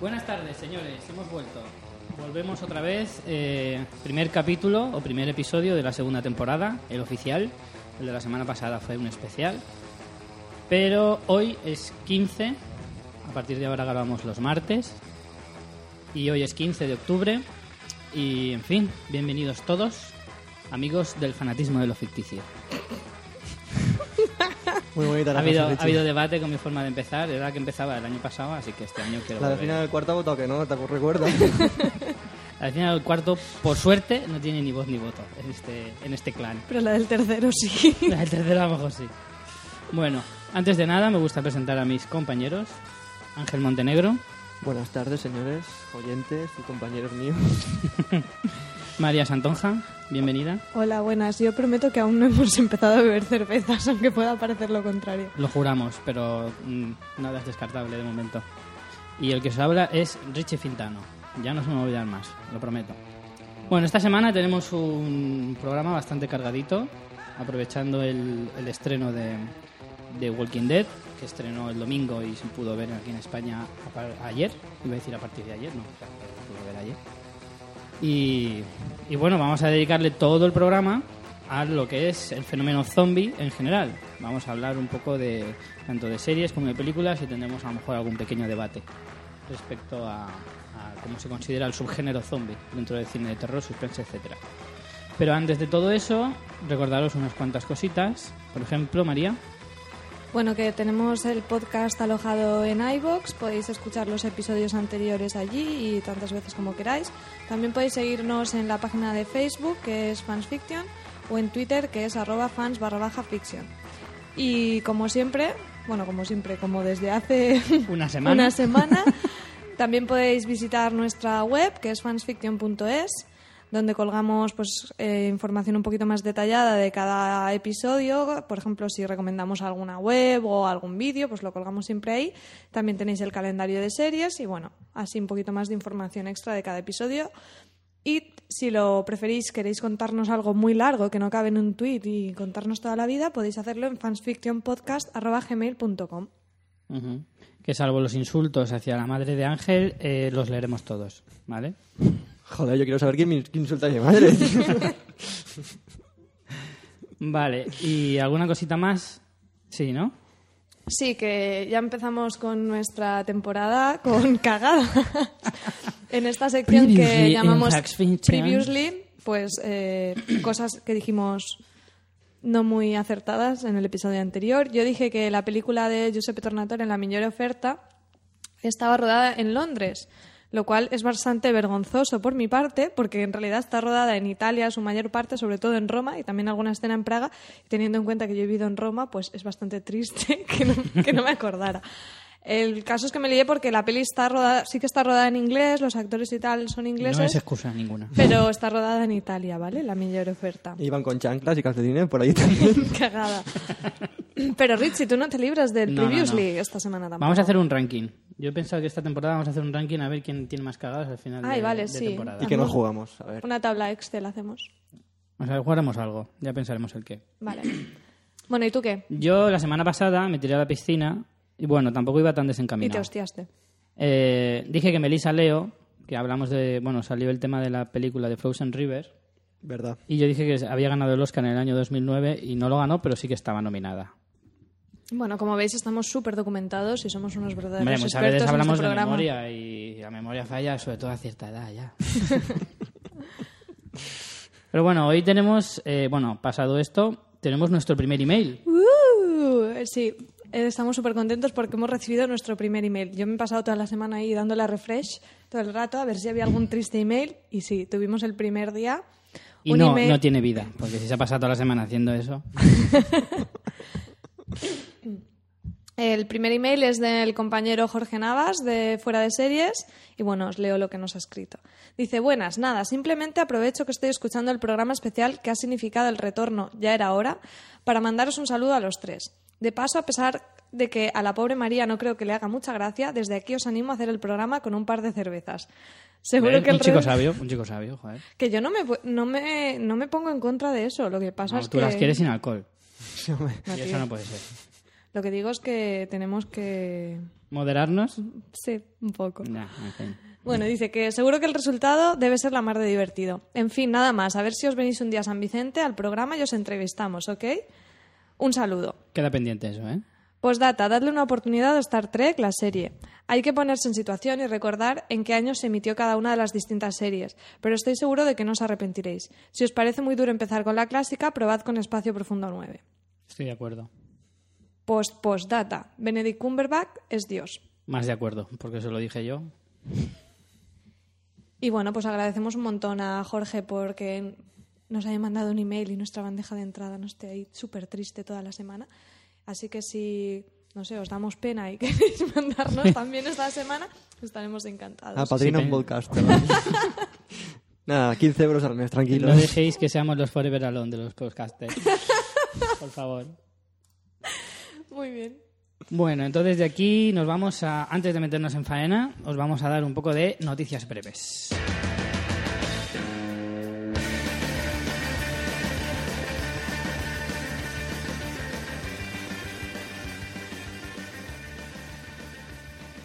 Buenas tardes, señores. Hemos vuelto. Volvemos otra vez. eh, primer capítulo o primer episodio de la segunda temporada, el oficial. El de la semana pasada fue un especial. Pero hoy es 15. A partir de ahora grabamos los martes. Y hoy es 15 de octubre. Y, en fin, bienvenidos todos, amigos del fanatismo de lo ficticio. Muy bonita Ha la habido, frase, ha habido debate con mi forma de empezar. Era la que empezaba el año pasado, así que este año quiero La de volver. final del cuarto ha votado que no, ¿te recuerdas? Al final del cuarto, por suerte, no tiene ni voz ni voto en este, en este clan. Pero la del tercero sí. El tercero a lo mejor sí. Bueno, antes de nada me gusta presentar a mis compañeros. Ángel Montenegro, Buenas tardes, señores, oyentes y compañeros míos. María Santonja, bienvenida. Hola, buenas. Yo prometo que aún no hemos empezado a beber cervezas, aunque pueda parecer lo contrario. Lo juramos, pero mm, nada es descartable de momento. Y el que os habla es Richie Fintano. Ya no se me va a olvidar más, lo prometo. Bueno, esta semana tenemos un programa bastante cargadito, aprovechando el, el estreno de, de Walking Dead, que estrenó el domingo y se pudo ver aquí en España a ayer. Iba a decir a partir de ayer, no, o sea, se pudo ver ayer. Y, y bueno, vamos a dedicarle todo el programa a lo que es el fenómeno zombie en general. Vamos a hablar un poco de tanto de series como de películas y tendremos a lo mejor algún pequeño debate respecto a, a cómo se considera el subgénero zombie dentro del cine de terror, suspense, etcétera. Pero antes de todo eso, recordaros unas cuantas cositas. Por ejemplo, María, Bueno, que tenemos el podcast alojado en iBox, podéis escuchar los episodios anteriores allí y tantas veces como queráis. También podéis seguirnos en la página de Facebook, que es Fansfiction, o en Twitter, que es arroba fans barra baja fiction. Y como siempre, bueno, como siempre, como desde hace una semana. una semana. También podéis visitar nuestra web, que es fansfiction.es, donde colgamos pues, eh, información un poquito más detallada de cada episodio. Por ejemplo, si recomendamos alguna web o algún vídeo, pues lo colgamos siempre ahí. También tenéis el calendario de series y, bueno, así un poquito más de información extra de cada episodio. Y si lo preferís, queréis contarnos algo muy largo que no cabe en un tweet y contarnos toda la vida, podéis hacerlo en fansfictionpodcast.gmail.com. Ujú. que salvo los insultos hacia la madre de Ángel, eh, los leeremos todos, ¿vale? Joder, yo quiero saber quién, me- quién insulta a mi madre. Vale, ¿y alguna cosita más? Sí, ¿no? Sí, que ya empezamos con nuestra temporada con cagada. en esta sección Previously que in llamamos Fiction. Previously, pues eh, cosas que dijimos no muy acertadas en el episodio anterior. Yo dije que la película de Giuseppe Tornatore, La Migliore Oferta, estaba rodada en Londres, lo cual es bastante vergonzoso por mi parte, porque en realidad está rodada en Italia, su mayor parte, sobre todo en Roma, y también alguna escena en Praga. Y teniendo en cuenta que yo he vivido en Roma, pues es bastante triste que no, que no me acordara. El caso es que me lié porque la peli está rodada, sí que está rodada en inglés, los actores y tal son No ingleses, es excusa ninguna. pero está rodada en Italia, ¿vale? La Migliore Oferta. Iban con chanclas y calcetines por ahí también. Cagada. Pero Richie, tú no te libras del No, Previously no. esta semana tampoco. Vamos a hacer un ranking. Yo he pensado que esta temporada vamos a hacer un ranking a ver quién tiene más cagadas al final Ay, de, vale, de sí. temporada. y que no jugamos. A ver. Una tabla Excel hacemos. O sea, jugaremos algo. Ya pensaremos el qué. Vale. Bueno, ¿y tú qué? Yo la semana pasada me tiré a la piscina y bueno, tampoco iba tan Y te desencaminado. hostiaste. Eh, dije que Melissa Leo, que hablamos de... Bueno, salió el tema de la película de Frozen River ¿Verdad? y yo dije que había ganado el Oscar en el año 2009 y no lo ganó, pero sí que estaba nominada. Bueno, como veis, estamos súper documentados y somos unos verdaderos Hombre, muchas expertos veces en hablamos este de memoria y la memoria falla, sobre todo a cierta edad ya. Pero bueno, hoy tenemos, eh, bueno, pasado esto, tenemos nuestro primer email. Uh, sí, eh, estamos súper contentos porque hemos recibido nuestro primer email. Yo me he pasado toda la semana ahí dándole a refresh todo el rato a ver si había algún triste email y sí, tuvimos el primer día Y un no, email- no tiene vida, porque si se ha pasado toda la semana haciendo eso. El primer email es del compañero Jorge Navas de Fuera de Series y bueno, os leo lo que nos ha escrito. Dice, buenas, nada, simplemente aprovecho que estoy escuchando el programa especial que ha significado el retorno, ya era hora, para mandaros un saludo a los tres. De paso, a pesar de que a la pobre María no creo que le haga mucha gracia, desde aquí os animo a hacer el programa con un par de cervezas. Seguro que el un chico sabio, un chico sabio, joder. Que yo no me, no, me, no me pongo en contra de eso, lo que pasa No, es tú que... las quieres sin alcohol. Y eso no puede ser. Lo que digo es que tenemos que... ¿Moderarnos? Sí, un poco. Bueno, dice que seguro que el resultado debe ser la mar de divertido. En fin, nada más. A ver si os venís un día a San Vicente al programa y os entrevistamos, ¿ok? Un saludo. Queda pendiente eso, ¿eh? Postdata, dadle una oportunidad a Star Trek, la serie. Hay que ponerse en situación y recordar en qué año se emitió cada una de las distintas series, pero estoy seguro de que no os arrepentiréis. Si os parece muy duro empezar con la clásica, probad con Espacio Profundo 9. Estoy de acuerdo. Post postdata, Benedict Cumberbatch es Dios. Más de acuerdo, porque eso lo dije yo. Y bueno, pues agradecemos un montón a Jorge porque nos haya mandado un email y nuestra bandeja de entrada no esté ahí súper triste toda la semana. Así que si, no sé, os damos pena y queréis mandarnos también esta semana, estaremos encantados. Ah, Patrina Sí, un podcast. Nada, 15 euros al mes, tranquilo. No dejéis que seamos los Forever Alone de los podcasters. Por favor. Muy bien. Bueno, entonces de aquí nos vamos a, antes de meternos en faena, os vamos a dar un poco de noticias breves.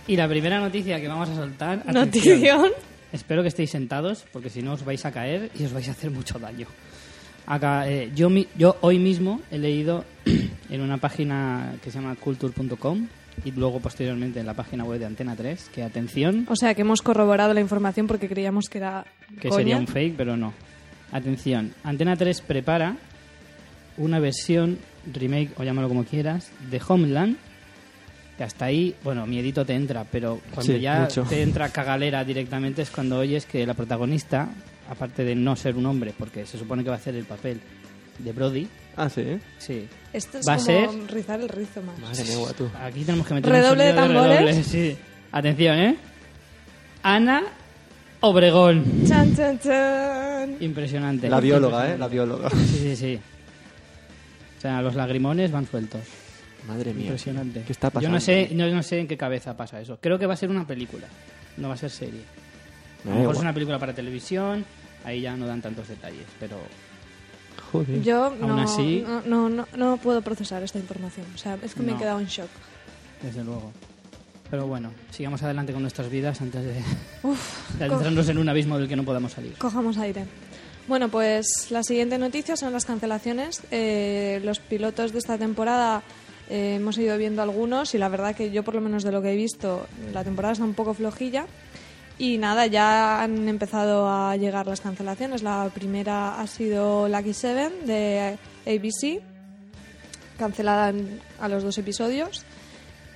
Y la primera noticia que vamos a soltar. Notición. Espero que estéis sentados, porque si no os vais a caer y os vais a hacer mucho daño. Acá, eh, yo, mi- yo hoy mismo he leído en una página que se llama culture.com y luego posteriormente en la página web de Antena 3 que atención, O sea, que hemos corroborado la información porque creíamos que era que coña. sería un fake, pero no. Atención, Antena 3 prepara una versión remake o llámalo como quieras de Homeland. Que hasta ahí, bueno, miedito te entra, pero cuando Sí, ya mucho. te entra cagalera directamente es cuando oyes que la protagonista, aparte de no ser un hombre, porque se supone que va a hacer el papel de Brody, Ah, sí. sí. Esto es Va a como ser- rizar el rizo más. Madre mía, guatu. Aquí tenemos que meter Redoble un de sonido tambores. redoble, sí. Atención, ¿eh? Ana Obregón. Chan, chan, chan. Impresionante. La bióloga, ¿eh? La bióloga. Sí, sí, sí. O sea, los lagrimones van sueltos. Madre mía. Impresionante. ¿Qué está pasando? Yo no sé, no, no sé en qué cabeza pasa eso. Creo que va a ser una película, no va a ser serie. A Me lo da mejor es igual. una película para televisión, ahí ya no dan tantos detalles, pero Joder. Yo Aún no, así- no, no, no, no puedo procesar esta información. O sea, es que me he quedado en shock. desde luego. Pero bueno, sigamos adelante con nuestras vidas antes de, Uf, de adentrarnos en un abismo del que no podamos salir. cojamos aire. Bueno, pues la siguiente noticia son las cancelaciones. Eh, los pilotos de esta temporada eh, hemos ido viendo algunos y la verdad que yo por lo menos de lo que he visto la temporada está un poco flojilla. Y nada, ya han empezado a llegar las cancelaciones. La primera ha sido Lucky Seven de ABC, cancelada a los dos episodios.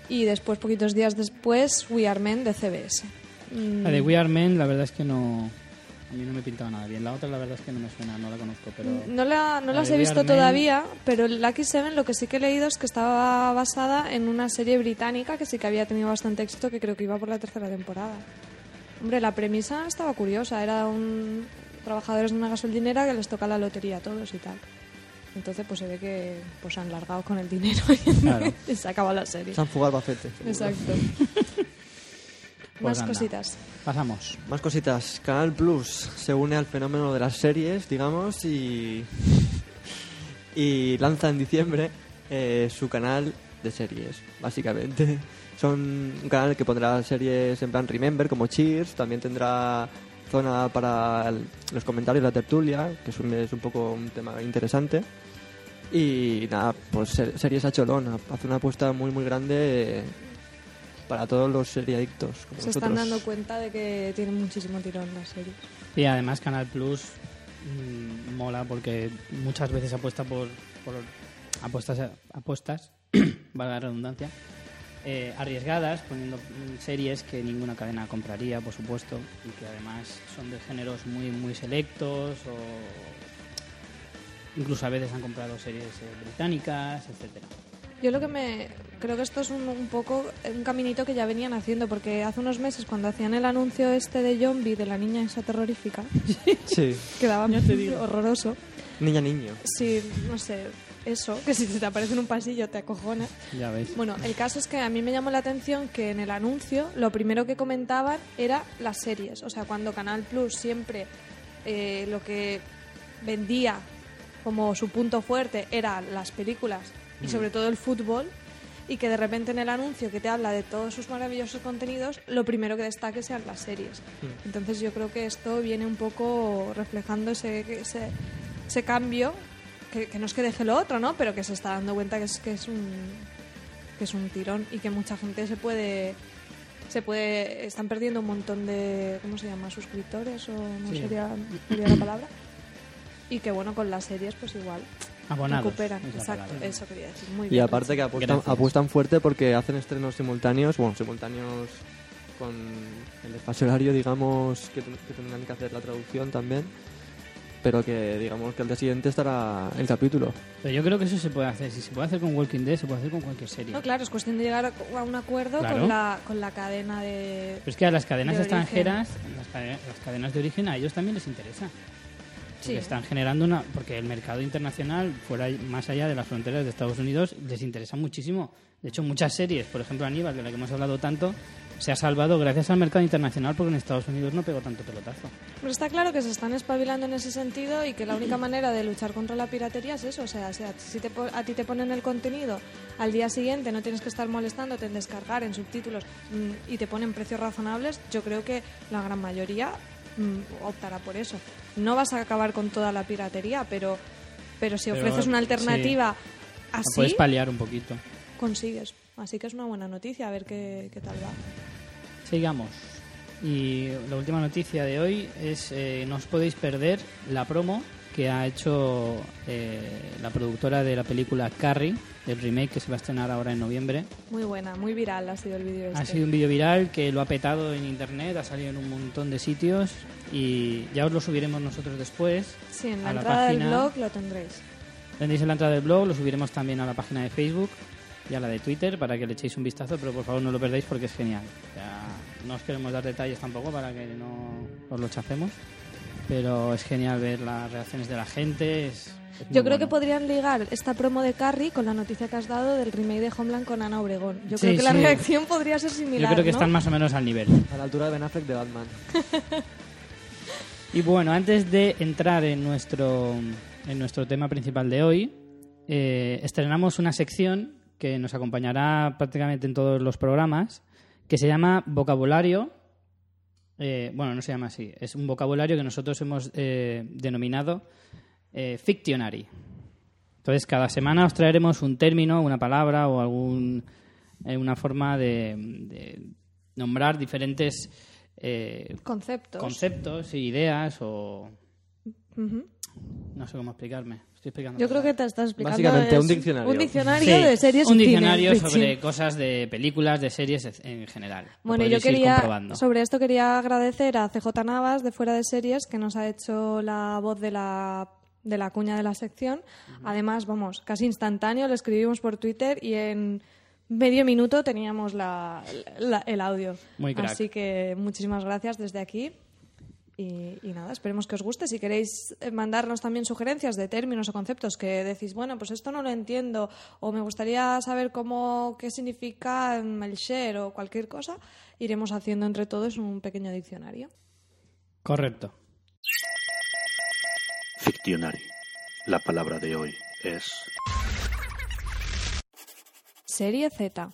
Y después, poquitos días después, We Are Men de CBS. Mm, La de We Are Men, la verdad es que no. A mí no me pintaba nada bien. La otra, la verdad es que no me suena, no la conozco, pero. No, la- no La las he visto todavía, pero Lucky Seven lo que sí que he leído es que estaba basada en una serie británica que sí que había tenido bastante éxito, que creo que iba por la tercera temporada. Hombre, la premisa estaba curiosa, era un trabajadores de una gasolinera que les toca la lotería a todos y tal. Entonces pues se ve que pues han largado con el dinero Claro. y se acabó la serie. Se han fugado seguro. Exacto. Pues Más anda. cositas. Pasamos. Más cositas. Canal Plus se une al fenómeno de las series, digamos, y, y lanza en diciembre eh, su canal de series, básicamente. Son un canal que pondrá series en plan Remember, como Cheers, también tendrá zona para el- los comentarios, la tertulia, que es un, es un poco un tema interesante. Y nada, pues ser- series a cholón, hace una apuesta muy muy grande eh, para todos los seriadictos. Como Se están dando cuenta de que tienen muchísimo tirón las series. Y además Canal Plus mm, mola porque muchas veces apuesta por, por apuestas, apuestas valga la redundancia, eh, arriesgadas, poniendo series que ninguna cadena compraría, por supuesto, y que además son de géneros muy, muy selectos o incluso a veces han comprado series eh, británicas, etcétera. Yo lo que me creo que esto es un, un poco un caminito que ya venían haciendo porque hace unos meses cuando hacían el anuncio este de Zombie de la niña esa terrorífica Sí, quedaba te digo. horroroso. niña niño. Sí, no sé, eso, que si te aparece en un pasillo te acojona. Ya veis. Bueno, el caso es que a mí me llamó la atención que en el anuncio lo primero que comentaban era las series. O sea, cuando Canal Plus siempre eh, lo que vendía como su punto fuerte eran las películas y sobre todo el fútbol, y que de repente en el anuncio que te habla de todos sus maravillosos contenidos, lo primero que destaque sean las series. Entonces yo creo que esto viene un poco reflejando ese, ese, ese cambio, que, que no es que deje lo otro, ¿no? Pero que se está dando cuenta que es, que es un que es un tirón y que mucha gente se puede se puede están perdiendo un montón de ¿cómo se llama? suscriptores o no Sí. sería, sería la palabra y que bueno con las series pues igual Abonados, recuperan exacto palabra. eso quería decir muy Y bien aparte que apuestan, apuestan fuerte porque hacen estrenos simultáneos, bueno, simultáneos con el espacio horario, digamos, que, que tendrán que hacer la traducción también, pero que digamos que al día siguiente estará el capítulo. Pero yo creo que eso se puede hacer. Si se puede hacer con Walking Dead, se puede hacer con cualquier serie. no claro es cuestión de llegar a un acuerdo Claro. con la con la cadena de Pero es que a las cadenas De extranjeras, las, las cadenas de origen, a ellos también les interesa. Sí Porque están generando una. Porque el mercado internacional, fuera más allá de las fronteras de Estados Unidos, les interesa muchísimo. De hecho, muchas series, por ejemplo, Aníbal, de la que hemos hablado tanto, se ha salvado gracias al mercado internacional porque en Estados Unidos no pegó tanto pelotazo. Pero está claro que se están espabilando en ese sentido y que la única manera de luchar contra la piratería es eso. O sea, si a, te a ti te ponen el contenido al día siguiente, no tienes que estar molestándote en descargar, en subtítulos mm, y te ponen precios razonables, yo creo que la gran mayoría optará por eso. No vas a acabar con toda la piratería, pero, pero si Pero, ofreces una sí. alternativa La así, puedes paliar un poquito. consigues. Así que es una buena noticia, a ver qué, qué tal va. Sigamos. Y la última noticia de hoy es, eh, no os podéis perder la promo que ha hecho eh, la productora de la película Carrie, el remake que se va a estrenar ahora en noviembre. Muy buena, muy viral ha sido el vídeo este. Ha sido un vídeo viral que lo ha petado en internet, ha salido en un montón de sitios y ya os lo subiremos nosotros después. Sí, en la a la entrada del página. blog lo tendréis. Tenéis en la entrada del blog, lo subiremos también a la página de Facebook y a la de Twitter para que le echéis un vistazo, pero por favor no lo perdáis porque es genial. Ya no os queremos dar detalles tampoco para que no os lo chafemos, pero es genial ver las reacciones de la gente. es- Yo creo que podrían ligar esta promo de Carrie con la noticia que has dado del remake de Homeland con Ana Obregón. Yo Sí, creo que la reacción podría ser similar. Yo creo que ¿no? están más o menos al nivel. A la altura de Ben Affleck de Batman. Y bueno, antes de entrar en nuestro, en nuestro tema principal de hoy, eh, estrenamos una sección que nos acompañará prácticamente en todos los programas, que se llama Vocabulario. Eh, bueno, no se llama así, es un vocabulario que nosotros hemos eh, denominado eh, Fictionary. Entonces, cada semana os traeremos un término, una palabra o algún, eh, una forma de, de nombrar diferentes eh, Conceptos. conceptos ideas o no sé cómo explicarme. Estoy explicando. Yo creo que te estás explicando. Básicamente, es un diccionario. Un diccionario Sí, de series un y diccionario sobre cosas de películas, de series en general. Lo Bueno, yo quería, sobre esto quería agradecer a CJ Navas de Fuera de Series que nos ha hecho la voz de la, de la cuña de la sección. Además, vamos, casi instantáneo, le escribimos por Twitter y en medio minuto teníamos la, la- el audio. Muy crack. Así que muchísimas gracias desde aquí. Y, y nada, esperemos que os guste. Si queréis eh, mandarnos también sugerencias de términos o conceptos que decís, bueno, pues esto no lo entiendo, o me gustaría saber cómo, qué significa mm, el share o cualquier cosa, iremos haciendo entre todos un pequeño diccionario. Correcto. Fictionary. La palabra de hoy es Serie Z.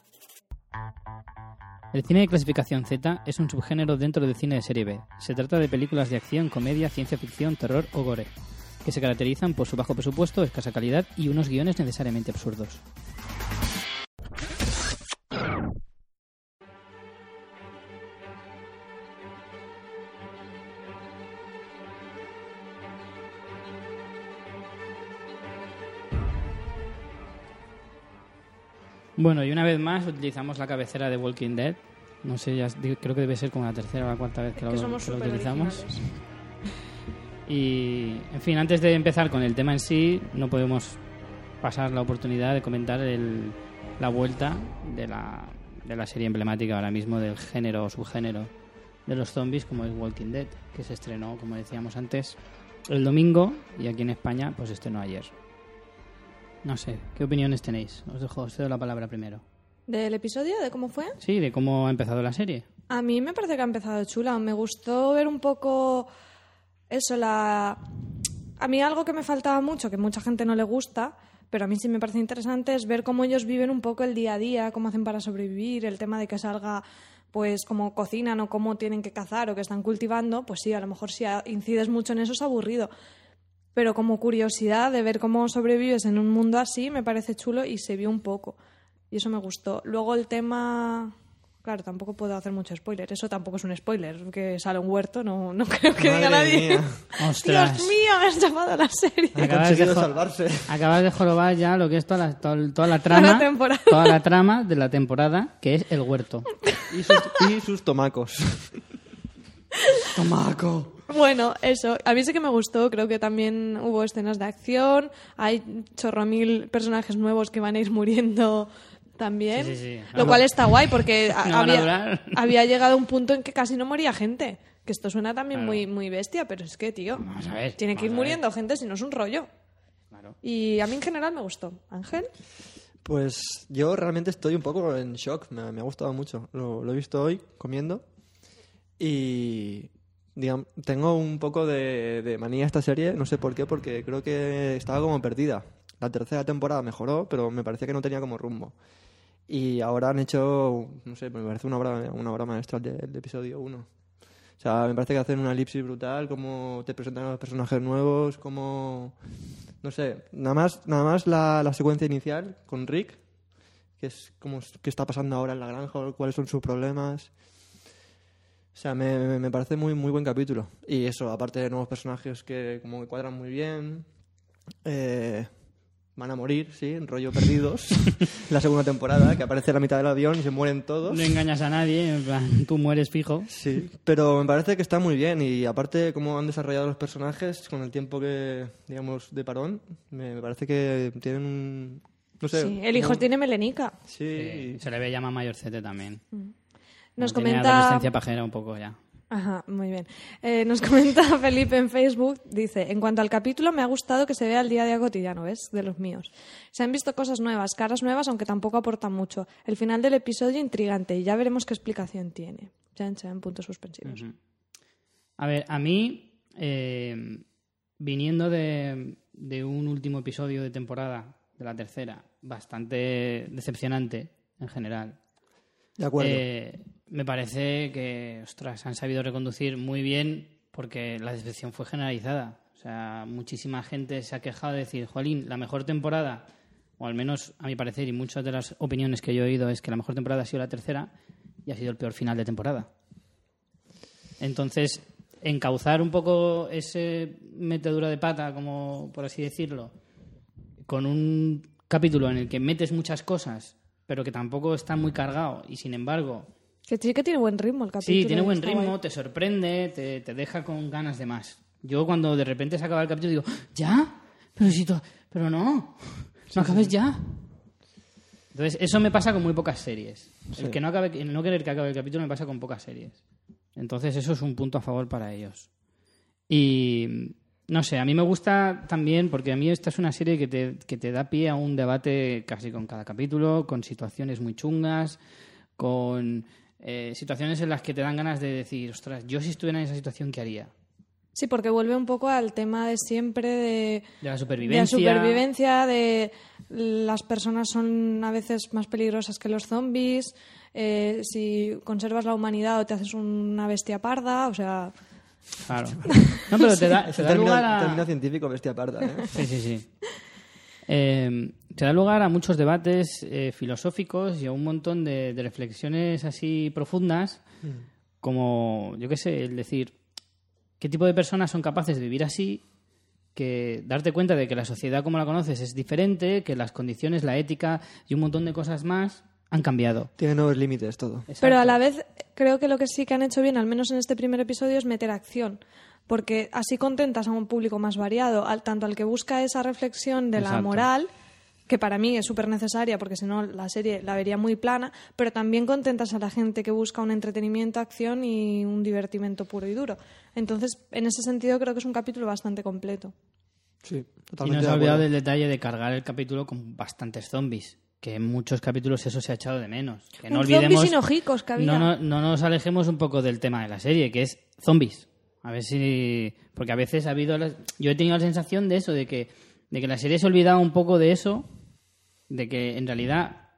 El cine de clasificación Z es un subgénero dentro del cine de serie B. Se trata de películas de acción, comedia, ciencia ficción, terror o gore, que se caracterizan por su bajo presupuesto, escasa calidad y unos guiones necesariamente absurdos. Bueno, y una vez más utilizamos la cabecera de Walking Dead. No sé, ya creo que debe ser como la tercera o la cuarta vez que, lo, que lo utilizamos. originales. Y, en fin, antes de empezar con el tema en sí, no podemos pasar la oportunidad de comentar el- la vuelta de la, de la serie emblemática ahora mismo del género o subgénero de los zombies, como es Walking Dead, que se estrenó, como decíamos antes, el domingo y aquí en España, pues estrenó ayer. No sé, ¿qué opiniones tenéis? Os dejo, os cedo la palabra primero. ¿Del episodio? ¿De cómo fue? Sí, de cómo ha empezado la serie. A mí me parece que ha empezado chula. Me gustó ver un poco eso, la... A mí algo que me faltaba mucho, que mucha gente no le gusta, pero a mí sí me parece interesante es ver cómo ellos viven un poco el día a día, cómo hacen para sobrevivir, el tema de que salga pues cómo cocinan o cómo tienen que cazar o que están cultivando, pues sí, a lo mejor si incides mucho en eso es aburrido. Pero como curiosidad de ver cómo sobrevives en un mundo así, me parece chulo y se vio un poco. Y eso me gustó. Luego el tema Claro, tampoco puedo hacer mucho spoiler. Eso tampoco es un spoiler, que sale un huerto, no, no creo que diga nadie. mía. Dios mío, me has llamado la serie. Acabas de salvarse. Acabas de jorobar ya lo que es toda la, toda, toda la trama. la temporada. Toda la trama de la temporada, que es el huerto. Y sus, y sus tomacos. Tomaco. Bueno, eso. A mí sí que me gustó. Creo que también hubo escenas de acción. Hay chorro mil personajes nuevos que van a ir muriendo también. Sí, sí, sí. Lo cual está guay porque No había, llegado a un punto en que casi no moría gente. Que esto suena también Claro. muy, muy bestia, pero es que, tío, Vamos a ver. tiene que ir muriendo gente si no es un rollo. Claro. Y a mí en general me gustó. Ángel. Pues yo realmente estoy un poco en shock. Me, me ha gustado mucho. Lo, lo he visto hoy comiendo. Y digamos, tengo un poco de, de manía esta serie. No sé por qué, porque creo que estaba como perdida. La tercera temporada mejoró, pero me parecía que no tenía como rumbo. Y ahora han hecho, no sé, me parece una obra, una obra maestra del, del episodio 1. O sea, me parece que hacen una elipsis brutal, cómo te presentan a los personajes nuevos, cómo... No sé, nada más, nada más la, la secuencia inicial con Rick, que es como qué está pasando ahora en la granja, cuáles son sus problemas. O sea, me, me- me parece muy, muy buen capítulo. Y eso, aparte de nuevos personajes que como que cuadran muy bien. eh, van a morir, sí, en rollo perdidos. la segunda temporada, que aparece la mitad del avión y se mueren todos. No engañas a nadie, en plan, tú mueres fijo. Sí, pero me parece que está muy bien y aparte cómo han desarrollado los personajes con el tiempo que, digamos, de parón, me, me parece que tienen un... No sé. Sí, el hijo un- tiene melenica. Sí, Se le ve más mayorcete también. Nos comenta... adolescencia pajera un poco ya. Ajá, muy bien. Eh, nos comenta Felipe en Facebook, dice, en cuanto al capítulo me ha gustado que se vea el día a día cotidiano, ¿ves? De los míos. Se han visto cosas nuevas, caras nuevas, aunque tampoco aportan mucho. El final del episodio intrigante y ya veremos qué explicación tiene. Ya en puntos suspensivos. A ver, a mí, eh, viniendo de, de un último episodio de temporada, de la tercera, bastante decepcionante en general, de acuerdo. eh, me parece que, ostras, han sabido reconducir muy bien porque la decepción fue generalizada. O sea, muchísima gente se ha quejado de decir, Jolín, la mejor temporada, o al menos a mi parecer, y muchas de las opiniones que yo he oído, es que la mejor temporada ha sido la tercera y ha sido el peor final de temporada. Entonces, encauzar un poco ese metedura de pata, como por así decirlo, con un capítulo en el que metes muchas cosas, pero que tampoco está muy cargado, y sin embargo, Que sí que tiene buen ritmo el capítulo. sí, tiene buen ritmo, guay. te sorprende, te, te deja con ganas de más. Yo cuando de repente se acaba el capítulo digo, ¿ya? Pero si to- pero no, no acabes ya. Entonces, eso me pasa con muy pocas series. El que no acabe, el no querer que acabe el capítulo me pasa con pocas series. Entonces, eso es un punto a favor para ellos. Y no sé, a mí me gusta también porque a mí esta es una serie que te, que te da pie a un debate casi con cada capítulo, con situaciones muy chungas, con eh, situaciones en las que te dan ganas de decir, ostras, yo si estuviera en esa situación, ¿qué haría? Sí, porque vuelve un poco al tema de siempre de, De la de supervivencia. la supervivencia, de las personas son a veces más peligrosas que los zombies, eh, si conservas la humanidad o te haces una bestia parda, o sea... Claro. No, pero te da, te el da término, lugar a... término científico bestia parda, ¿eh? Sí, sí, sí. Eh, te da lugar a muchos debates eh, filosóficos y a un montón de, de reflexiones así profundas, como, yo qué sé, el decir, ¿qué tipo de personas son capaces de vivir así? Que darte cuenta de que la sociedad como la conoces es diferente, que las condiciones, la ética y un montón de cosas más han cambiado. Tiene nuevos límites todo. Pero a la vez creo que lo que sí que han hecho bien, al menos en este primer episodio, es meter acción. Porque así contentas a un público más variado, al, tanto al que busca esa reflexión de la moral, que para mí es súper necesaria, porque si no la serie la vería muy plana, pero también contentas a la gente que busca un entretenimiento, acción y un divertimento puro y duro. Entonces, en ese sentido, creo que es un capítulo bastante completo. Sí, Y totalmente. no se ha olvidado del detalle de cargar el capítulo con bastantes zombies. Que en muchos capítulos eso se ha echado de menos. Que no Un zombie olvidemos. sin hocicos que había. No, no, no nos alejemos un poco del tema de la serie, que es zombies. A ver si. Porque a veces ha habido. las- Yo he tenido la sensación de eso, de que de que la serie se olvidaba un poco de eso, de que en realidad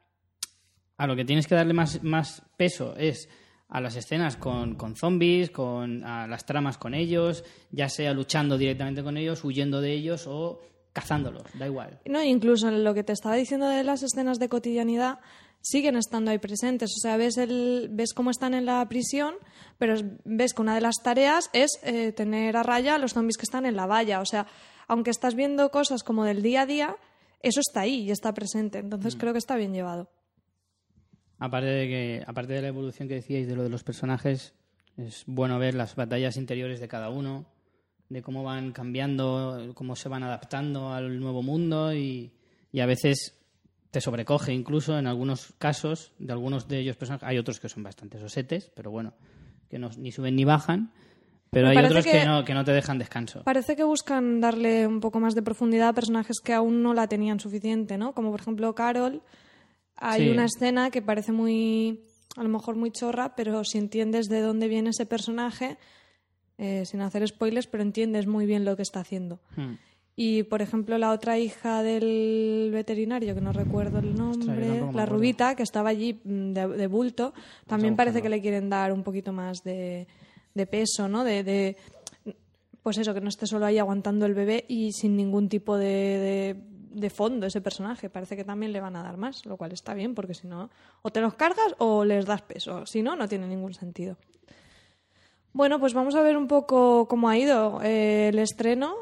a lo que tienes que darle más, más peso es a las escenas con, con zombies, con a las tramas con ellos, ya sea luchando directamente con ellos, huyendo de ellos o cazándolos, da igual. No, incluso en lo que te estaba diciendo de las escenas de cotidianidad siguen estando ahí presentes. O sea, ves, el, ves cómo están en la prisión, pero es- ves que una de las tareas es eh, tener a raya a los zombies que están en la valla. O sea, aunque estás viendo cosas como del día a día, eso está ahí y está presente. Entonces creo que está bien llevado. Aparte de que, aparte de la evolución que decíais de lo de los personajes, es bueno ver las batallas interiores de cada uno, de cómo van cambiando, cómo se van adaptando al nuevo mundo y, y a veces te sobrecoge incluso en algunos casos de algunos de ellos personajes. Hay otros que son bastante sosetes, pero bueno, que no, ni suben ni bajan. Pero hay otros que... que- no, que no te dejan descanso. Parece que buscan darle un poco más de profundidad a personajes que aún no la tenían suficiente, ¿no? Como por ejemplo Carol. Hay Sí. una escena que parece muy, a lo mejor muy chorra, pero si entiendes de dónde viene ese personaje, eh, sin hacer spoilers, pero entiendes muy bien lo que está haciendo. Hmm. Y por ejemplo la otra hija del veterinario, que no recuerdo el nombre, la rubita, que estaba allí mm, de, de bulto, también parece que le quieren dar un poquito más de, de peso, ¿no? De, de- pues eso, que no esté solo ahí aguantando el bebé y sin ningún tipo de, de- de fondo ese personaje. Parece que también le van a dar más, lo cual está bien, porque si no, o te los cargas o les das peso. Si no, no tiene ningún sentido. Bueno, pues vamos a ver un poco cómo ha ido eh, el estreno,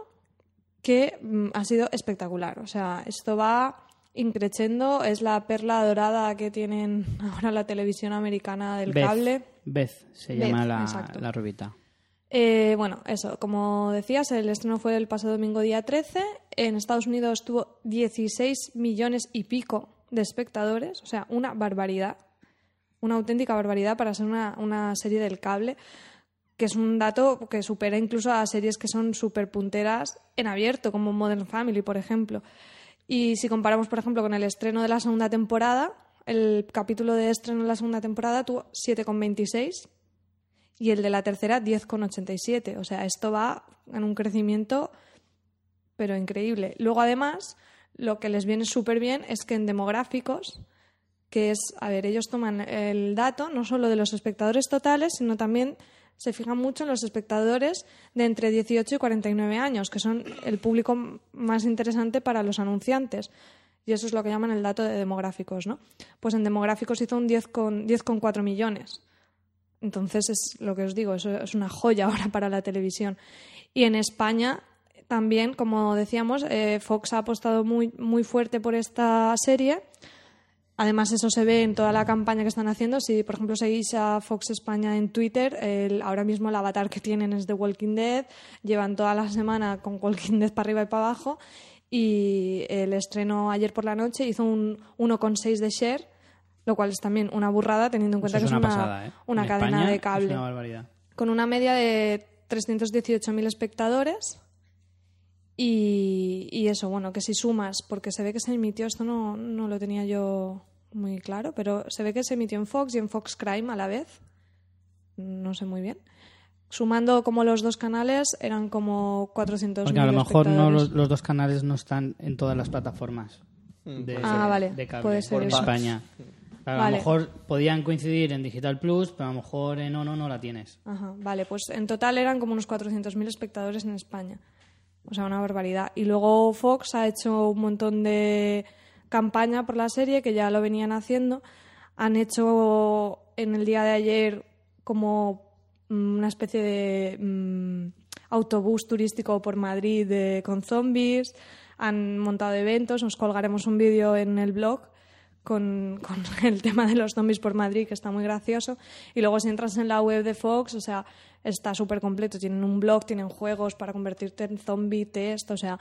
que mm, ha sido espectacular. O sea, esto va increciendo, es la perla dorada que tienen ahora la televisión americana del Beth, cable. Beth se Beth, llama la, la rubita. Eh, bueno, eso, como decías, el estreno fue el pasado domingo día 13. En Estados Unidos tuvo 16 millones y pico de espectadores, o sea, una barbaridad. Una auténtica barbaridad para ser una, una serie del cable, que es un dato que supera incluso a series que son súper punteras en abierto, como Modern Family, por ejemplo. Y si comparamos, por ejemplo, con el estreno de la segunda temporada, el capítulo de estreno de la segunda temporada tuvo 7,26 y el de la tercera 10,87. O sea, esto va en un crecimiento, pero increíble. Luego, además, lo que les viene súper bien es que en demográficos, que es, a ver, ellos toman el dato no solo de los espectadores totales, sino también se fijan mucho en los espectadores de entre 18 y 49 años, que son el público más interesante para los anunciantes. Y eso es lo que llaman el dato de demográficos, ¿no? Pues en demográficos hizo un 10,4 con, 10,4 millones. Entonces es lo que os digo, eso es una joya ahora para la televisión. Y en España también, como decíamos, eh, Fox ha apostado muy, muy fuerte por esta serie. Además, eso se ve en toda la campaña que están haciendo. Si, por ejemplo, seguís a Fox España en Twitter, el- ahora mismo el avatar que tienen es de Walking Dead. Llevan toda la semana con Walking Dead para arriba y para abajo. Y el estreno ayer por la noche hizo un 1,6 de share, lo cual es también una burrada teniendo en cuenta Eso que es una una, pasada, ¿eh? una cadena España de Es cable una barbaridad. con una media de 318.000 espectadores. Y, y eso, bueno, que si sumas, porque se ve que se emitió, esto no, no lo tenía yo muy claro, pero se ve que se emitió en Fox y en Fox Crime a la vez. No sé muy bien. Sumando como los dos canales eran como 400.000 Porque a lo mejor no los, los dos canales no están en todas las plataformas de, Ah, vale, de cable puede ser en eso. España. Claro, A Vale. lo mejor podían coincidir en Digital Plus, pero a lo mejor en Ono no la tienes. Ajá, vale, pues en total eran como unos 400.000 espectadores en España. O sea, una barbaridad. Y luego Fox ha hecho un montón de campaña por la serie, que ya lo venían haciendo. Han hecho en el día de ayer como mm, una especie de mm, autobús turístico por Madrid con zombies. Han montado eventos, os colgaremos un vídeo en el blog con, con el tema de los zombies por Madrid, que está muy gracioso. Y luego si entras en la web de Fox, o sea, está súper completo. Tienen un blog, tienen juegos para convertirte en zombie, test, o sea,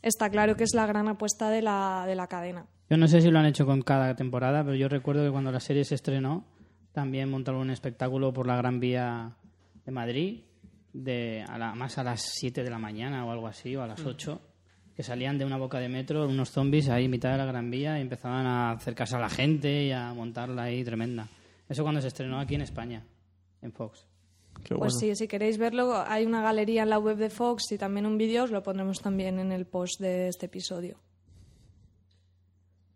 está claro que es la gran apuesta de la, de la cadena. Yo no sé si lo han hecho con cada temporada, pero yo recuerdo que cuando la serie se estrenó, también montaron un espectáculo por la Gran Vía de Madrid, de a la, más a las 7 de la mañana o algo así, o a las 8, que salían de una boca de metro unos zombies ahí en mitad de la Gran Vía y empezaban a acercarse a la gente y a montarla ahí tremenda. Eso cuando se estrenó aquí en España, en Fox. Qué Pues bueno. sí, si queréis verlo, hay una galería en la web de Fox y también un vídeo, os lo pondremos también en el post de este episodio.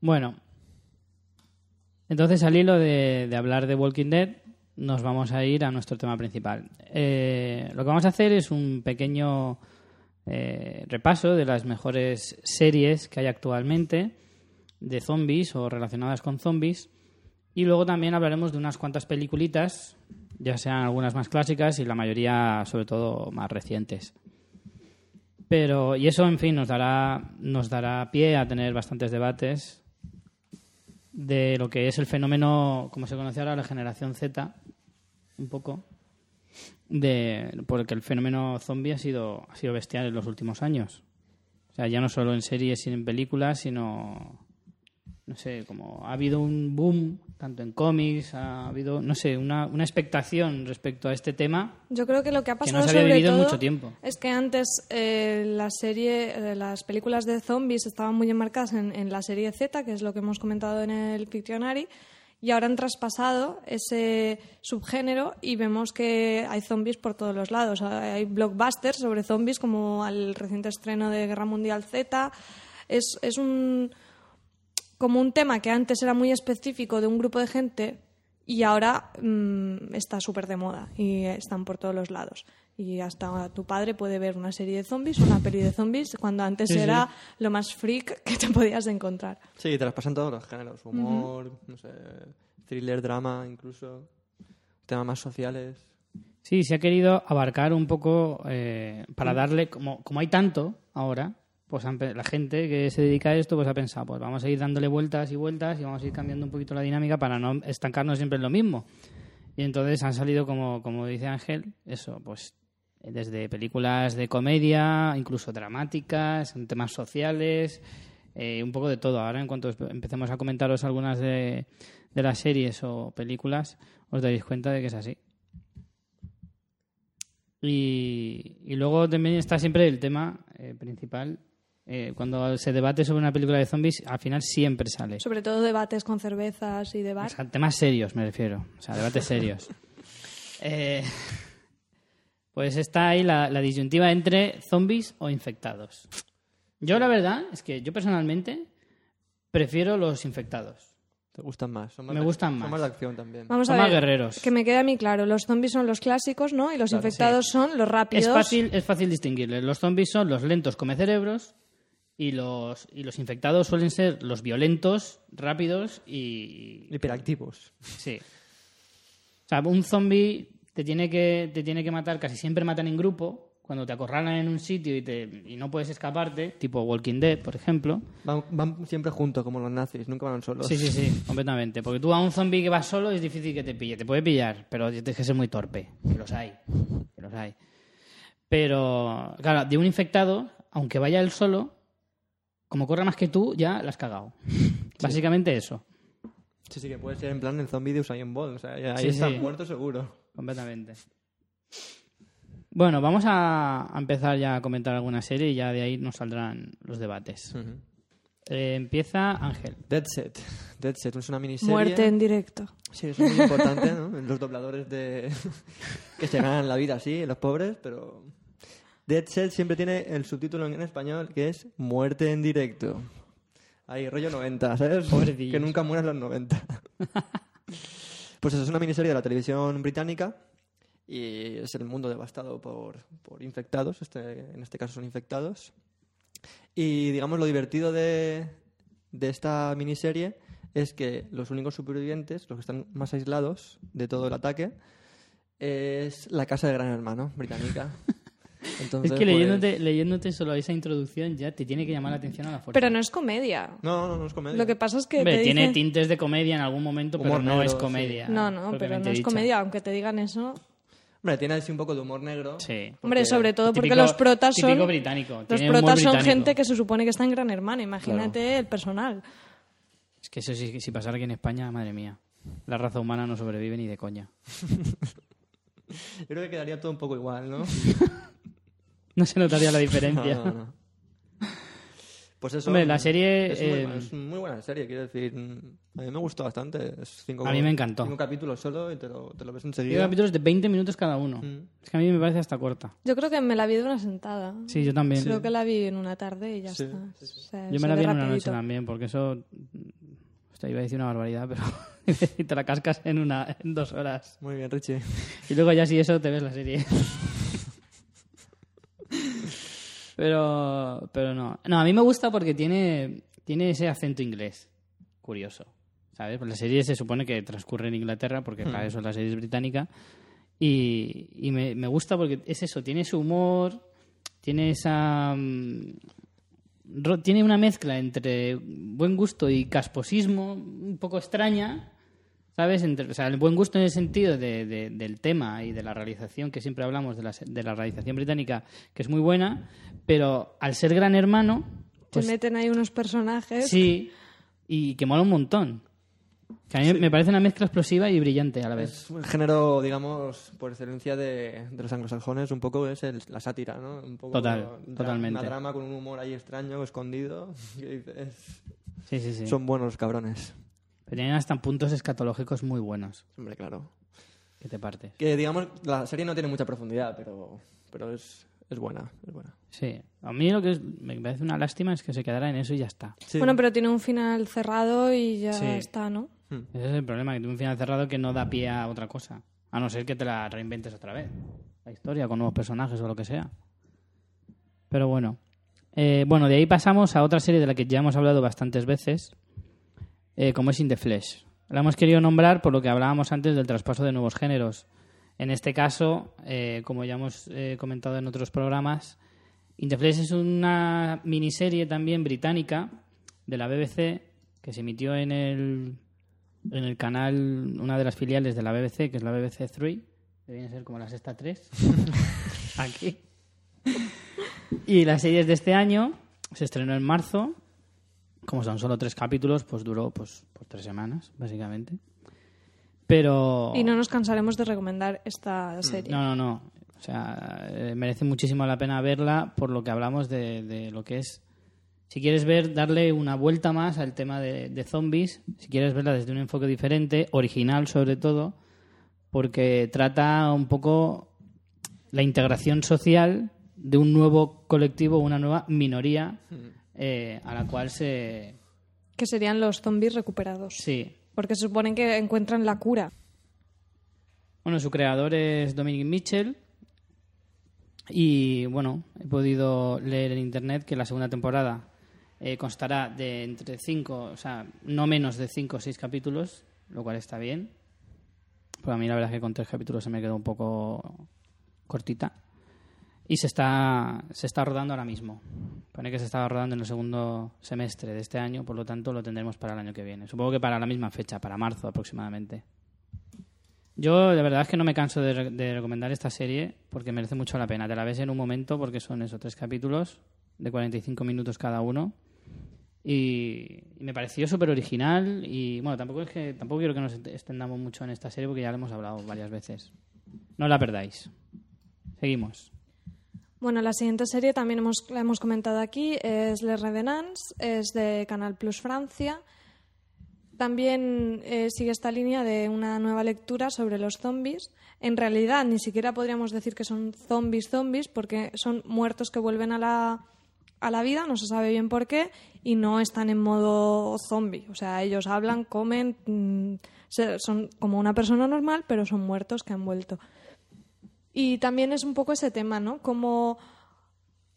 Bueno, entonces al hilo de, de hablar de Walking Dead, nos vamos a ir a nuestro tema principal. Eh, lo que vamos a hacer es un pequeño eh, repaso de las mejores series que hay actualmente de zombies o relacionadas con zombies. Y luego también hablaremos de unas cuantas peliculitas, ya sean algunas más clásicas y la mayoría, sobre todo, más recientes. Pero, y eso, en fin, nos dará, nos dará pie a tener bastantes debates de lo que es el fenómeno, como se conoce ahora, la generación Z, un poco, de porque el fenómeno zombie ha sido, ha sido bestial en los últimos años. O sea, ya no solo en series y en películas, sino, no sé, como ha habido un boom, tanto en cómics, ha habido, no sé, una, una expectación respecto a este tema Yo creo que lo que ha que pasado no se había sobre vivido en mucho tiempo. es que antes eh, la serie, eh, las películas de zombies estaban muy enmarcadas en, en la serie Z, que es lo que hemos comentado en el Pictionary, y ahora han traspasado ese subgénero y vemos que hay zombies por todos los lados. Hay blockbusters sobre zombies como el reciente estreno de Guerra Mundial Z. Es, es un como un tema que antes era muy específico de un grupo de gente y ahora mm, está súper de moda y están por todos los lados. Y hasta tu padre puede ver una serie de zombies, una peli de zombies, cuando antes Sí, sí. era lo más freak que te podías encontrar. Sí, te las pasan todos los géneros. Humor, no sé, thriller, drama, incluso. Temas más sociales. Sí, se ha querido abarcar un poco eh, para darle, como, como hay tanto ahora, pues la gente que se dedica a esto pues ha pensado, pues vamos a ir dándole vueltas y vueltas y vamos a ir cambiando un poquito la dinámica para no estancarnos siempre en lo mismo. Y entonces han salido, como, como dice Ángel, eso, pues desde películas de comedia, incluso dramáticas, en temas sociales, eh, un poco de todo. Ahora, en cuanto empecemos a comentaros algunas de, de las series o películas, os daréis cuenta de que es así. Y, y luego también está siempre el tema eh, principal. eh, cuando se debate sobre una película de zombies, al final siempre sale. Sobre todo debates con cervezas y de bar. O sea, temas serios, me refiero. O sea, debates serios. Eh, pues está ahí la, la disyuntiva entre zombies o infectados. Yo, la verdad, es que yo personalmente prefiero los infectados. ¿Te gustan más? Son más Me de- gustan son más. más de acción también. Vamos Son a más ver, guerreros. que me quede a mí claro, los zombies son los clásicos, ¿no? Y los Claro, infectados son los rápidos. Es fácil, es fácil distinguirles. Los zombies son los lentos come cerebros y los, y los infectados suelen ser los violentos, rápidos y, Hiperactivos. Sí. O sea, un zombie te tiene que, te tiene que matar, casi siempre matan en grupo. Cuando te acorralan en un sitio y, te, y no puedes escaparte, tipo Walking Dead, por ejemplo. Van, van siempre juntos, como los nazis. Nunca van solos. Sí, sí, sí, completamente. Porque tú a un zombie que va solo es difícil que te pille. Te puede pillar, pero tienes que ser muy torpe. Que los hay. Que los hay. Pero, claro, de un infectado, aunque vaya él solo, como corra más que tú, ya la has cagado. Básicamente eso. Sí, sí, que puede ser en plan el zombie de Usain Bolt. O sea, ahí Sí, está sí. muerto seguro. Completamente. Bueno, vamos a, empezar ya a comentar alguna serie y ya de ahí nos saldrán los debates. Eh, empieza Ángel. Dead Set. Dead Set es una miniserie. Muerte en directo. Sí, eso es muy importante, ¿no? Los dobladores de... que se ganan la vida así, los pobres, pero... Dead Set siempre tiene el subtítulo en español que es Muerte en directo. Ahí, rollo 90, ¿sabes? Pobrecillos. Que nunca mueran los 90. pues eso es una miniserie de la televisión británica y es el mundo devastado por, por infectados, este, en este caso son infectados. Y digamos lo divertido de, de esta miniserie es que los únicos supervivientes, los que están más aislados de todo el ataque, es la casa de Gran Hermano británica. Entonces, es que pues- leyéndote, leyéndote solo esa introducción ya te tiene que llamar la atención a la fuerza. Pero no es comedia. No, no, no es comedia. Lo que pasa es que Hombre, te tiene dicen- tintes de comedia en algún momento, pero Humor no negro, es sí. comedia. No, no, pero no es dicha. comedia, aunque te digan eso. Hombre, tiene así un poco de humor negro. Sí. Hombre, sobre todo porque Típico- los protas son típico británico, los tiene protas son británico. gente que se supone que está en Gran Hermano. Imagínate el personal. Es que eso sí, si pasara aquí en España, madre mía. La raza humana no sobrevive ni de coña. Yo creo que quedaría todo un poco igual, ¿no? No se notaría la diferencia. No, no, no. Pues eso. Hombre, la serie, Es muy, eh, es muy buena serie, quiero decir. A mí me gustó bastante. Es cinco, A mí me encantó. Cinco capítulos solo y te lo, te lo ves enseguida. capítulos de 20 minutos cada uno. Mm. Es que a mí me parece hasta corta. Yo creo que me la vi de una sentada. Sí, yo también. Creo que la vi en una tarde y ya Sí, está. sí, sí. O sea, Yo me la vi en una rapidito. noche también, porque eso... Hostia, iba a decir una barbaridad, pero te la cascas en, una, en dos horas. Muy bien, Richie. Y luego ya si eso te ves la serie. pero, pero no. No, a mí me gusta porque tiene, tiene ese acento inglés. Curioso. ¿Sabes? Pues la serie se supone que transcurre en Inglaterra, porque para eso la serie es británica. Y, y me, me gusta porque es eso, tiene su humor, tiene esa... mm, ro- tiene una mezcla entre buen gusto y casposismo un poco extraña, ¿sabes? Entre- o sea, el buen gusto en el sentido de- de- del tema y de la realización, que siempre hablamos de la, se- de la realización británica, que es muy buena, pero al ser gran hermano, Te pues meten ahí unos personajes. sí, y que mola un montón. Que a mí me parece una mezcla explosiva y brillante a la vez. Es un género, digamos, por excelencia de, de los anglosajones, un poco es el- la sátira, ¿no? Un poco Total, dra- totalmente. Una drama con un humor ahí extraño, escondido. que dices, Sí, sí, sí. Son buenos cabrones. Pero tienen hasta puntos escatológicos muy buenos. Hombre, claro. Que te partes. Que, digamos, la serie no tiene mucha profundidad, pero, pero es, es buena, es buena. Sí. A mí lo que es- me parece una lástima es que se quedara en eso y ya está. Sí. Bueno, pero tiene un final cerrado y ya Sí. está, ¿no? Ese es el problema, que tiene un final cerrado que no da pie a otra cosa. A no ser que te la reinventes otra vez. La historia con nuevos personajes o lo que sea. Pero bueno. Eh, bueno, de ahí pasamos a otra serie de la que ya hemos hablado bastantes veces, eh, como es In the Flesh. La hemos querido nombrar por lo que hablábamos antes del traspaso de nuevos géneros. En este caso, eh, como ya hemos eh, comentado en otros programas, In the Flesh es una miniserie también británica de la BBC que se emitió en el, en el canal, una de las filiales de la BBC, que es la BBC 3, que viene a ser como la sexta 3, aquí. Y la serie es de este año, se estrenó en marzo, como son solo tres capítulos, pues duró pues, pues tres semanas, básicamente. Pero... Y no nos cansaremos de recomendar esta serie. No, no, no. O sea, eh, merece muchísimo la pena verla por lo que hablamos de, de lo que es. Si quieres ver, darle una vuelta más al tema de, de zombies, si quieres verla desde un enfoque diferente, original sobre todo, porque trata un poco la integración social de un nuevo colectivo, una nueva minoría eh, a la cual se. Que serían los zombies recuperados. Sí. Porque se supone que encuentran la cura. Bueno, su creador es Dominic Mitchell. Y bueno, he podido leer en internet que la segunda temporada eh, constará de entre cinco, o sea, no menos de cinco o seis capítulos, lo cual está bien. Pues a mí la verdad es que con tres capítulos se me quedó un poco cortita. Y se está, se está rodando ahora mismo. Pone que se estaba rodando en el segundo semestre de este año, por lo tanto lo tendremos para el año que viene. Supongo que para la misma fecha, para marzo aproximadamente. Yo de verdad es que no me canso de, re- de recomendar esta serie porque merece mucho la pena. Te la ves en un momento porque son esos tres capítulos de 45 minutos cada uno. Y, me pareció súper original y bueno, tampoco es que tampoco quiero que nos extendamos mucho en esta serie porque ya la hemos hablado varias veces. No la perdáis. Seguimos. Bueno, la siguiente serie también hemos, la hemos comentado aquí, es Les Revenants, es de Canal Plus Francia. También eh, sigue esta línea de una nueva lectura sobre los zombies. En realidad, ni siquiera podríamos decir que son zombies zombies, porque son muertos que vuelven a la, a la vida, no se sabe bien por qué, y no están en modo zombie. O sea, ellos hablan, comen, mm, son como una persona normal, pero son muertos que han vuelto. Y también es un poco ese tema, ¿no? Como,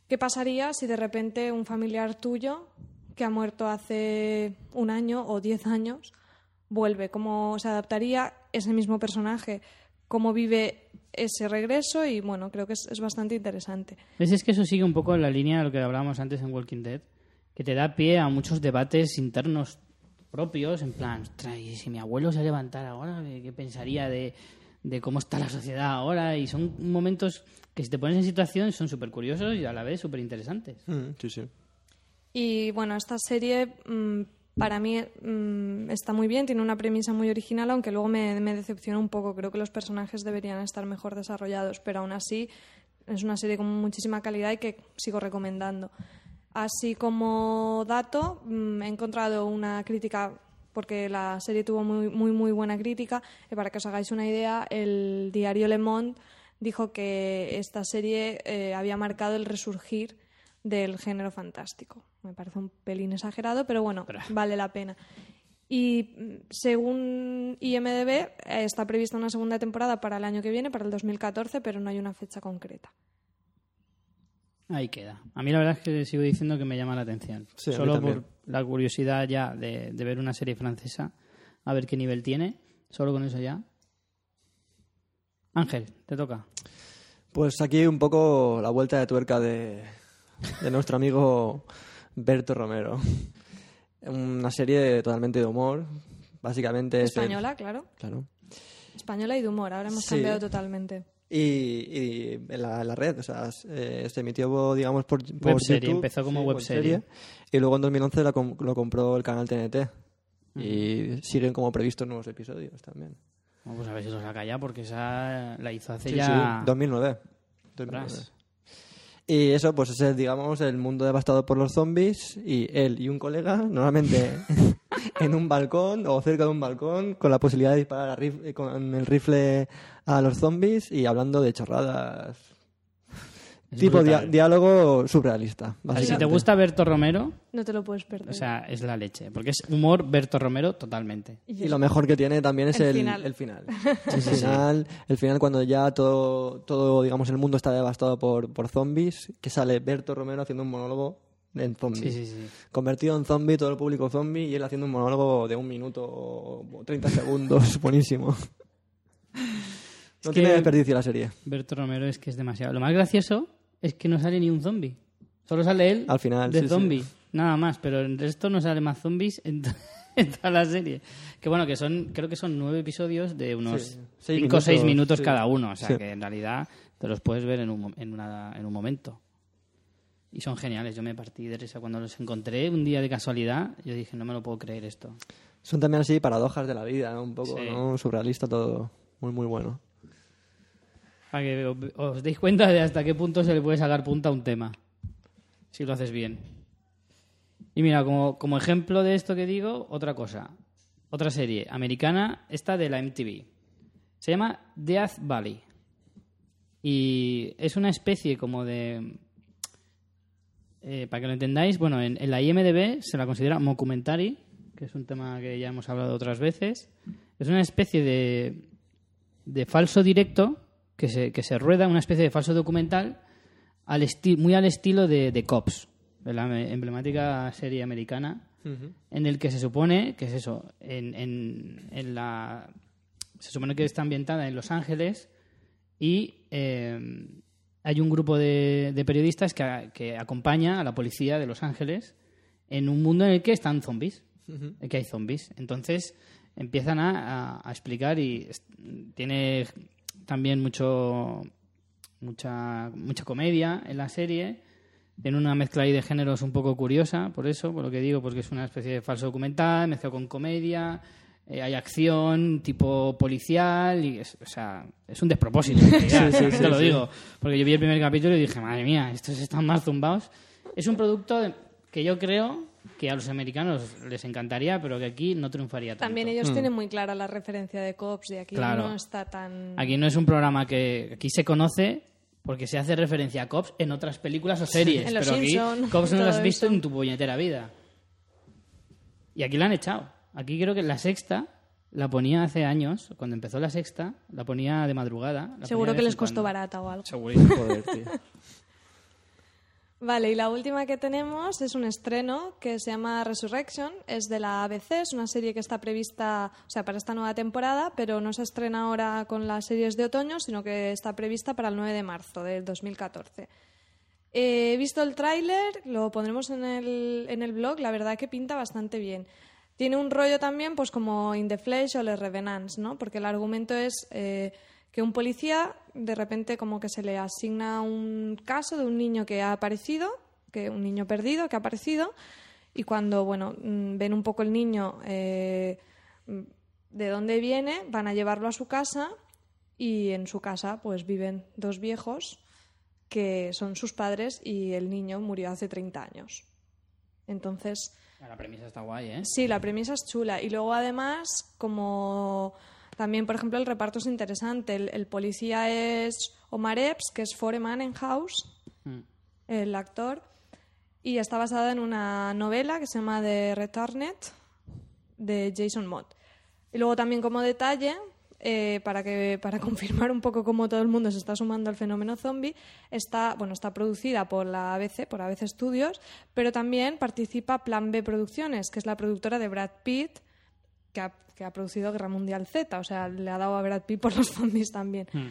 ¿qué pasaría si de repente un familiar tuyo que ha muerto hace un año o diez años vuelve? ¿Cómo se adaptaría ese mismo personaje? ¿Cómo vive ese regreso? Y bueno, creo que es, es bastante interesante. ¿Ves? Es que eso sigue un poco la línea de lo que hablábamos antes en Walking Dead, que te da pie a muchos debates internos propios, en plan, "Ostras, ¿y si mi abuelo se levantara ahora, ¿qué pensaría de, de cómo está la sociedad ahora? Y son momentos que si te pones en situación son súper curiosos y a la vez súper interesantes. Mm, sí, sí. Y bueno, esta serie mm, para mí mm, está muy bien, tiene una premisa muy original, aunque luego me, me decepciona un poco. Creo que los personajes deberían estar mejor desarrollados, pero aún así es una serie con muchísima calidad y que sigo recomendando. Así como dato, mm, he encontrado una crítica, porque la serie tuvo muy, muy, muy buena crítica, y para que os hagáis una idea, el diario Le Monde dijo que esta serie eh, había marcado el resurgir del género fantástico. Me parece un pelín exagerado, pero bueno, Pero- vale la pena. Y mm, según IMDB, eh, está prevista una segunda temporada para el año que viene, para el 2014, pero no hay una fecha concreta. Ahí queda. A mí la verdad es que sigo diciendo que me llama la atención. Sí, Solo por la curiosidad ya de, de ver una serie francesa, a ver qué nivel tiene. Solo con eso ya. Ángel, te toca. Pues aquí un poco la vuelta de tuerca de, de nuestro amigo Berto Romero. Una serie totalmente de humor. Básicamente es el- Española, claro. claro. Española y de humor. Ahora hemos Sí. cambiado totalmente. Y, y en la, en la red, o sea, eh, se emitió, digamos, por, por Webserie, YouTube, empezó como sí, webserie. Y luego en 2011 la com- lo compró el canal TNT. Y siguen como previstos nuevos episodios también. Vamos pues a ver si lo saca ya, porque esa la hizo hace Sí, ya... sí, 2009. 2009. Ostras. Y eso, pues es, digamos, el mundo devastado por los zombies y él y un colega, normalmente en un balcón o cerca de un balcón, con la posibilidad de disparar a rif- con el rifle a los zombies y hablando de chorradas. Es tipo dia- brutal. diálogo surrealista. Así, si te gusta Berto Romero, No te lo puedes perder. o sea, es la leche. Porque es humor Berto Romero totalmente. Y lo mejor que tiene también es El el, final. el final. El final, el final cuando ya todo, todo, digamos, el mundo está devastado por, por zombies, que sale Berto Romero haciendo un monólogo en zombies. Sí, sí, sí. Convertido en zombie, todo el público zombie, y él haciendo un monólogo de un minuto o 30 segundos. Buenísimo. No tiene desperdicio la serie. Berto Romero es que es demasiado. Lo más gracioso es que no sale ni un zombie. Solo sale él Al final, de zombie. Nada más, pero el resto no sale más zombies en, to- en toda la serie. Que bueno, que son, creo que son nueve episodios de unos cinco o seis minutos, cada uno. O sea, que en realidad te los puedes ver en un, en, una- en un momento. Y son geniales. Yo me partí de risa cuando los encontré un día de casualidad. Yo dije, no me lo puedo creer esto. Son también así paradojas de la vida, ¿no? un poco Sí. ¿no? surrealista todo. Muy, muy bueno. Para que os, os deis cuenta de hasta qué punto se le puede sacar punta a un tema. Si lo haces bien. Y mira, como, como ejemplo de esto que digo, otra cosa. Otra serie americana, esta de la MTV. Se llama Death Valley. Y es una especie como de... eh, para que lo entendáis, bueno, en, en la IMDB se la considera mockumentary, que es un tema que ya hemos hablado otras veces. Es una especie de, de falso directo que se, que se rueda, una especie de falso documental al muy al estilo de, de Cops, de la emblemática serie americana, en el que se supone que es eso, en, en- en la se supone que está ambientada en Los Ángeles y eh, hay un grupo de, de periodistas que, acompaña a la policía de Los Ángeles en un mundo en el que están zombies, en que hay zombies. Entonces empiezan a, a- a explicar y tiene también mucho mucha mucha comedia en la serie. Tiene una mezcla ahí de géneros un poco curiosa, por eso, por lo que digo, porque es una especie de falso documental, mezclado con comedia, eh, hay acción tipo policial, y es, o sea, es un despropósito, en realidad, Sí, sí, te sí, lo sí. digo. Porque yo vi el primer capítulo y dije, madre mía, estos están más zumbados. Es un producto que yo creo que a los americanos les encantaría, pero que aquí no triunfaría tanto. También ellos tienen muy clara la referencia de Cops y aquí Mm. Claro. no está tan... Aquí no es un programa que aquí se conoce porque se hace referencia a Cops en otras películas o series, En Los pero aquí Cops no lo has visto eso. en tu puñetera vida. Y aquí la han echado. Aquí creo que la sexta la ponía hace años, cuando empezó la sexta, la ponía de madrugada. la Seguro que les costó cuando. barata o algo. Segurísimo. Joder, tío. Vale, y la última que tenemos es un estreno que se llama Resurrection, es de la ABC, es una serie que está prevista, o sea, para esta nueva temporada, pero no se estrena ahora con las series de otoño, sino que está prevista para el 9 de marzo del 2014. Eh, He visto el tráiler, lo pondremos en el, en el blog, la verdad que pinta bastante bien. Tiene un rollo también, pues como In the Flesh o Les Revenants, ¿no? Porque el argumento es eh, que un policía, de repente, como que se le asigna un caso de un niño que ha aparecido, que un niño perdido que ha aparecido, y cuando, bueno, mm, ven un poco el niño eh, mm, de dónde viene, van a llevarlo a su casa y en su casa, pues viven dos viejos que son sus padres y el niño murió hace 30 años. Entonces, La premisa está guay, ¿eh? sí, la premisa es chula. Y luego, además, como también, por ejemplo, el reparto es interesante. El, el policía es Omar Epps, que es Foreman en House, Mm. el actor. Y está basada en una novela que se llama The Returned de Jason Mott. Y luego también como detalle, eh, para, que, para confirmar un poco cómo todo el mundo se está sumando al fenómeno zombie, está, bueno, está producida por la ABC, por ABC Studios, pero también participa Plan B Producciones, que es la productora de Brad Pitt, que ha, que ha producido Guerra Mundial Z, o sea, le ha dado a Brad Pitt por los zombies también. Mm.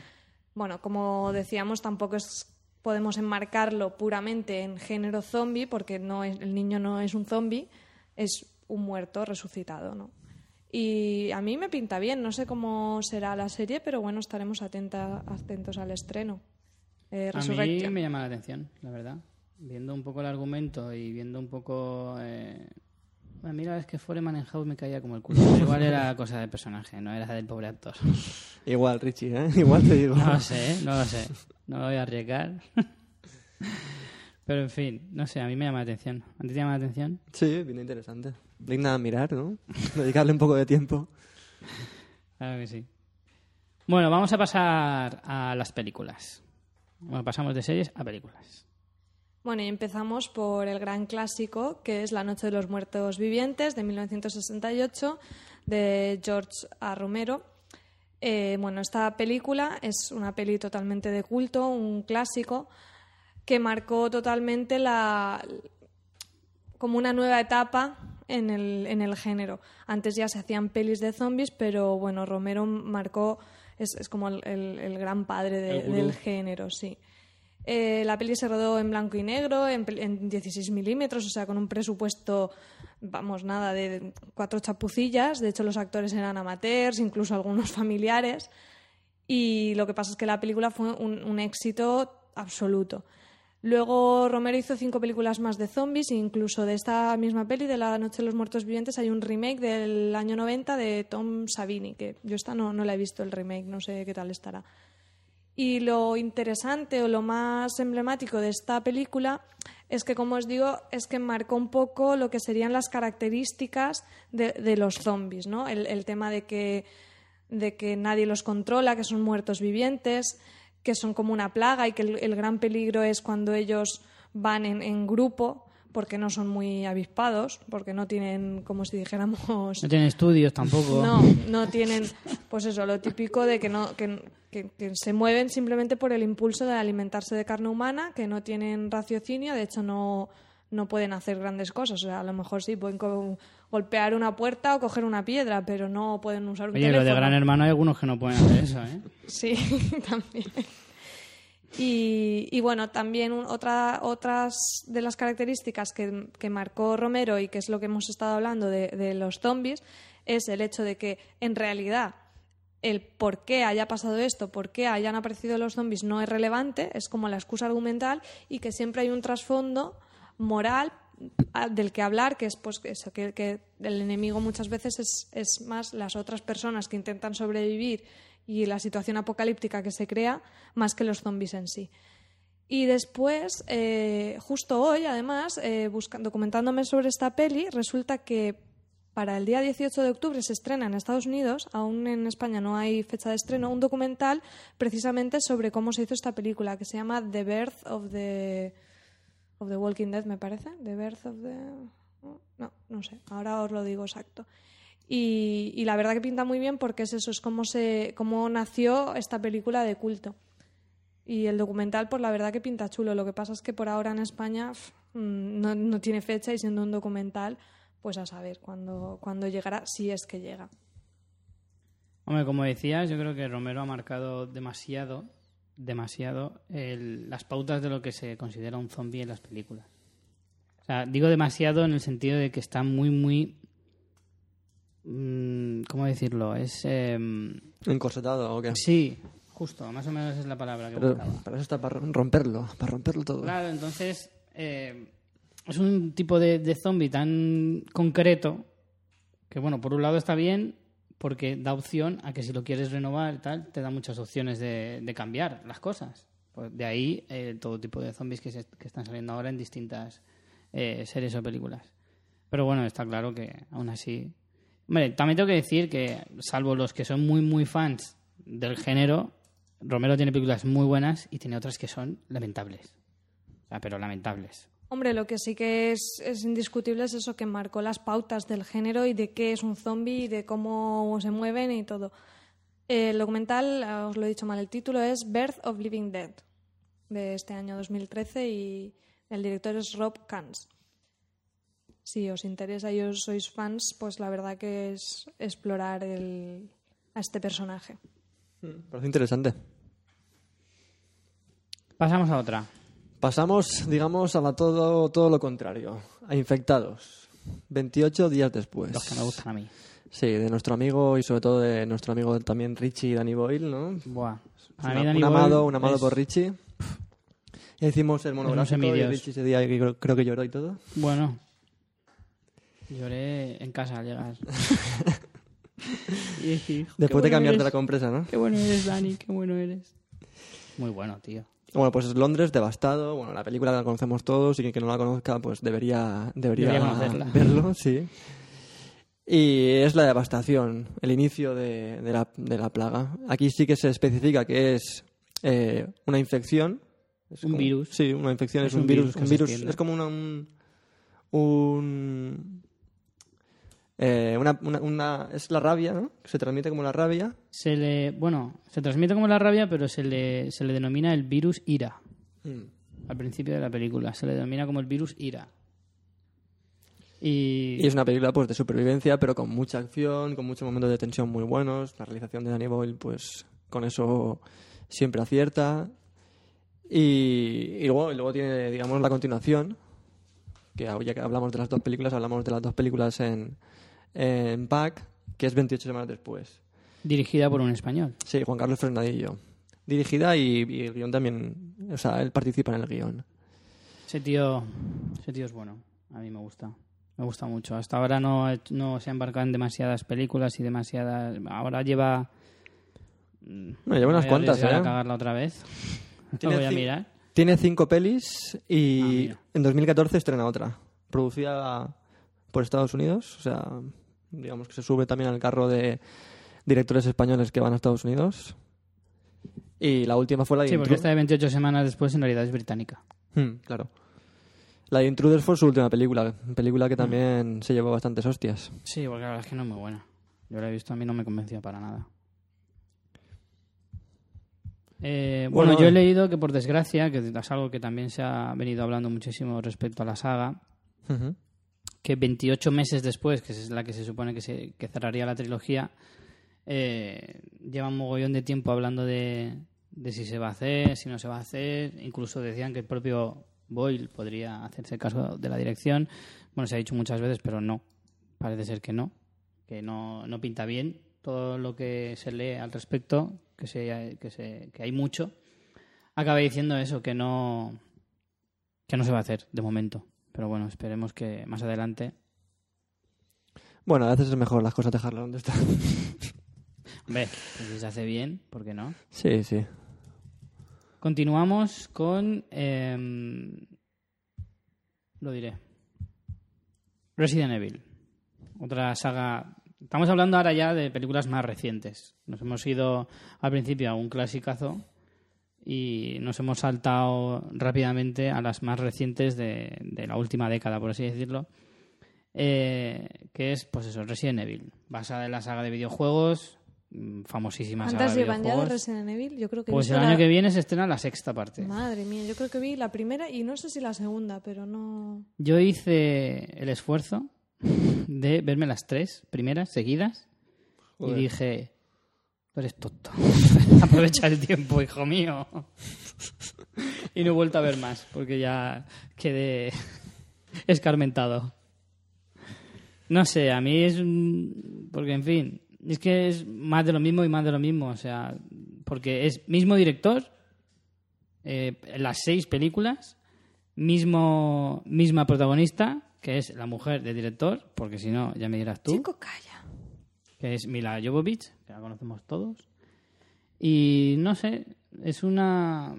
Bueno, como decíamos, tampoco es podemos enmarcarlo puramente en género zombie, porque no es, el niño no es un zombie, es un muerto resucitado, ¿no? Y a mí me pinta bien, no sé cómo será la serie, pero bueno, estaremos atenta, atentos al estreno. Eh, A mí me llama la atención, la verdad. Viendo un poco el argumento y viendo un poco... Eh... Bueno, mira, es que Foreman en House me caía como el culo. Pero igual era cosa de personaje, no era del pobre actor. Igual, Richie, ¿eh? Igual te digo. No lo sé, ¿eh? no lo sé. No lo voy a arriesgar. Pero en fin, no sé, a mí me llama la atención. ¿A ti te llama la atención? Sí, bien interesante. Digna de mirar, ¿no? Dedicarle un poco de tiempo. Claro que sí. Bueno, vamos a pasar a las películas. Bueno, pasamos de series a películas. Bueno, y empezamos por el gran clásico, que es La Noche de los Muertos Vivientes, de 1968, de George A. Romero. Eh, bueno, esta película es una peli totalmente de culto, un clásico, que marcó totalmente la como una nueva etapa en el, en el género. Antes ya se hacían pelis de zombies, pero bueno, Romero marcó, es, es como el, el- el gran padre de- del género, sí. Eh, la peli se rodó en blanco y negro, en, en 16 milímetros, o sea, con un presupuesto, vamos, nada, de cuatro chapucillas. De hecho, los actores eran amateurs, incluso algunos familiares. Y lo que pasa es que la película fue un, un éxito absoluto. Luego Romero hizo cinco películas más de zombies, incluso de esta misma peli, de La Noche de los Muertos Vivientes, hay un remake del año 90 de Tom Savini, que yo esta no, no la he visto el remake, no sé qué tal estará. Y lo interesante o lo más emblemático de esta película es que, como os digo, es que marcó un poco lo que serían las características de, de los zombies, ¿no? El, el tema de que, de que nadie los controla, que son muertos vivientes, que son como una plaga y que el, el gran peligro es cuando ellos van en, en grupo porque no son muy avispados, porque no tienen, como si dijéramos, No tienen estudios tampoco. no, no tienen, pues eso, lo típico de que no que, que- que se mueven simplemente por el impulso de alimentarse de carne humana, que no tienen raciocinio, de hecho no, no pueden hacer grandes cosas. O sea, a lo mejor sí pueden golpear una puerta o coger una piedra, pero no pueden usar un Oye, lo teléfono. de Gran Hermano hay algunos que no pueden hacer eso, ¿eh? Sí, también. Y, y bueno, también un- otra, otras de las características que, que marcó Romero y que es lo que hemos estado hablando de, de los zombies es el hecho de que en realidad el por qué haya pasado esto, por qué hayan aparecido los zombies no es relevante, es como la excusa argumental y que siempre hay un trasfondo moral del que hablar, que es pues que, el enemigo muchas veces es, es más las otras personas que intentan sobrevivir y la situación apocalíptica que se crea, más que los zombies en sí. Y después, eh, justo hoy, además, eh, documentándome sobre esta peli, resulta que para el día 18 de octubre se estrena en Estados Unidos, aún en España no hay fecha de estreno, un documental precisamente sobre cómo se hizo esta película, que se llama The Birth of the, of the Walking Dead, me parece. The Birth of the... No, no sé, ahora os lo digo exacto. Y, la verdad que pinta muy bien porque es eso, es cómo, se, cómo nació esta película de culto. Y el documental, pues la verdad que pinta chulo. Lo que pasa es que por ahora en España mm, no, no tiene fecha y siendo un documental, pues a saber cuándo, cuándo llegará, si es que llega. Hombre, como decías, yo creo que Romero ha marcado demasiado, demasiado el- las pautas de lo que se considera un zombie en las películas. O sea, digo demasiado en el sentido de que está muy, muy... mm, ¿Cómo decirlo? Es... em, ¿Encorsetado o qué? sí, justo, más o menos es la palabra que Pero buscaba. para eso está para romperlo, para romperlo todo. Claro, entonces eh, es un tipo de, de zombie tan concreto que, bueno, por un lado está bien porque da opción a que si lo quieres renovar tal, te da muchas opciones de, de cambiar las cosas. Pues de ahí eh, todo tipo de zombies que, están saliendo ahora en distintas eh, series o películas. Pero bueno, está claro que aún así... También tengo que decir que, salvo los que son muy, muy fans del género, Romero tiene películas muy buenas y tiene otras que son lamentables. O sea, pero lamentables. Hombre, lo que sí que es, es indiscutible es eso que marcó las pautas del género y de qué es un zombie y de cómo se mueven y todo. El documental, eh, os lo he dicho mal, el título es Birth of Living Dead, de este año 2013 y el director es Rob Kans. Si os interesa y os sois fans, pues la verdad que es explorar el, a este personaje. Parece interesante. Pasamos a otra. Pasamos, digamos, a la todo, todo lo contrario. A infectados. 28 días después. Los que me gustan a mí. Sí, de nuestro amigo y sobre todo de nuestro amigo también Richie y Danny Boyle, ¿no? Buah. Una- Danny un amado, Boyle un amado es- por Richie. Ya hicimos el monográfico y. Richie ese día creo, creo que lloró y todo. Bueno, lloré en casa al llegar. Y dije, Después "Qué de bueno cambiarte eres, la compresa, ¿no? Qué bueno eres, Dani, qué bueno eres. Muy bueno, tío. Bueno, pues es Londres devastado. Bueno, la película la conocemos todos y quien que no la conozca, pues debería, debería, verlo, sí. Y es la devastación, el inicio de, de la, de la plaga. Aquí sí que se especifica que es eh, una infección. Es Un como- virus. Sí, una infección es, Es un, virus. un virus es como una, un, un- eh, una, una- una- es la rabia, ¿no? Se transmite como la rabia. Se le, bueno, se transmite como la rabia, pero se le, se le denomina el virus ira. Al principio de la película. Se le denomina como el virus ira. Y, Y es una película pues de supervivencia, pero con mucha acción, con muchos momentos de tensión muy buenos. La realización de Danny Boyle, pues con eso siempre acierta. Y, y luego, y luego tiene, digamos, la continuación. Que ya que hablamos de las dos películas, hablamos de las dos películas en, en Pack, que es 28 semanas después. dirigida por un español. Sí, Juan Carlos Fernandillo. Dirigida y, y el guion también, o sea, él participa en el guion. Ese tío, ese tío es bueno. A mí me gusta. Me gusta mucho. Hasta ahora no, no se ha embarcado en demasiadas películas y demasiadas... Ahora lleva... Bueno, lleva unas cuantas, arriesgar a ¿eh? cagarla otra vez. Lo voy a mirar. Tiene cinco pelis Ah, y mira. en 2014 estrena otra. Producida por Estados Unidos. O sea, digamos que se sube también al carro de directores españoles que van a Estados Unidos. Y la última fue la de Sí, porque esta de 28 semanas después en realidad es británica. Hmm, claro. La de Intruders fue su última película. Película que también se llevó bastantes hostias. Sí, porque la verdad es que no es muy buena. Yo la he visto, a mí no me convenció para nada. Eh, bueno, Bueno, yo he leído que por desgracia, que es algo que también se ha venido hablando muchísimo respecto a la saga, Ujú. Que 28 meses después, que es la que se supone que, se, que cerraría la trilogía, eh, lleva un mogollón de tiempo hablando de, de si se va a hacer, si no se va a hacer. Incluso decían que el propio Boyle podría hacerse caso de la dirección. Bueno, se ha dicho muchas veces, pero no. Parece ser que no. Que no, no pinta bien todo lo que se lee al respecto, que, se, que, se, que hay mucho. Acaba diciendo eso, que no, que no se va a hacer de momento. Pero bueno, esperemos que más adelante. Bueno, a veces es mejor las cosas dejarlas donde están. Hombre, pues si se hace bien, ¿por qué no? sí, sí. Continuamos con. em, lo diré. Resident Evil. Otra saga. Estamos hablando ahora ya de películas más recientes. Nos hemos ido al principio a un clasicazo y nos hemos saltado rápidamente a las más recientes de, de la última década, por así decirlo. Eh, que es, pues eso, Resident Evil. Basada en la saga de videojuegos, mm, famosísima saga ¿Cuántas de llevan ya de videojuegos. Resident Evil? Yo creo que Pues el año la- que viene se estrena la sexta parte. Madre mía, yo creo que vi la primera y no sé si la segunda, pero no... Yo hice el esfuerzo de verme las tres primeras seguidas Joder. y dije, eres tonto. Aprovecha el tiempo, hijo mío. y no he vuelto a ver más porque ya quedé escarmentado. No sé, a mí es... Porque, en fin, es que es más de lo mismo y más de lo mismo. O sea, porque es mismo director, eh, las seis películas, mismo, misma protagonista, que es la mujer del director, porque si no, ya me dirás tú, Chico, calla. Que es Mila Jovovich, que la conocemos todos. Y no sé, es una...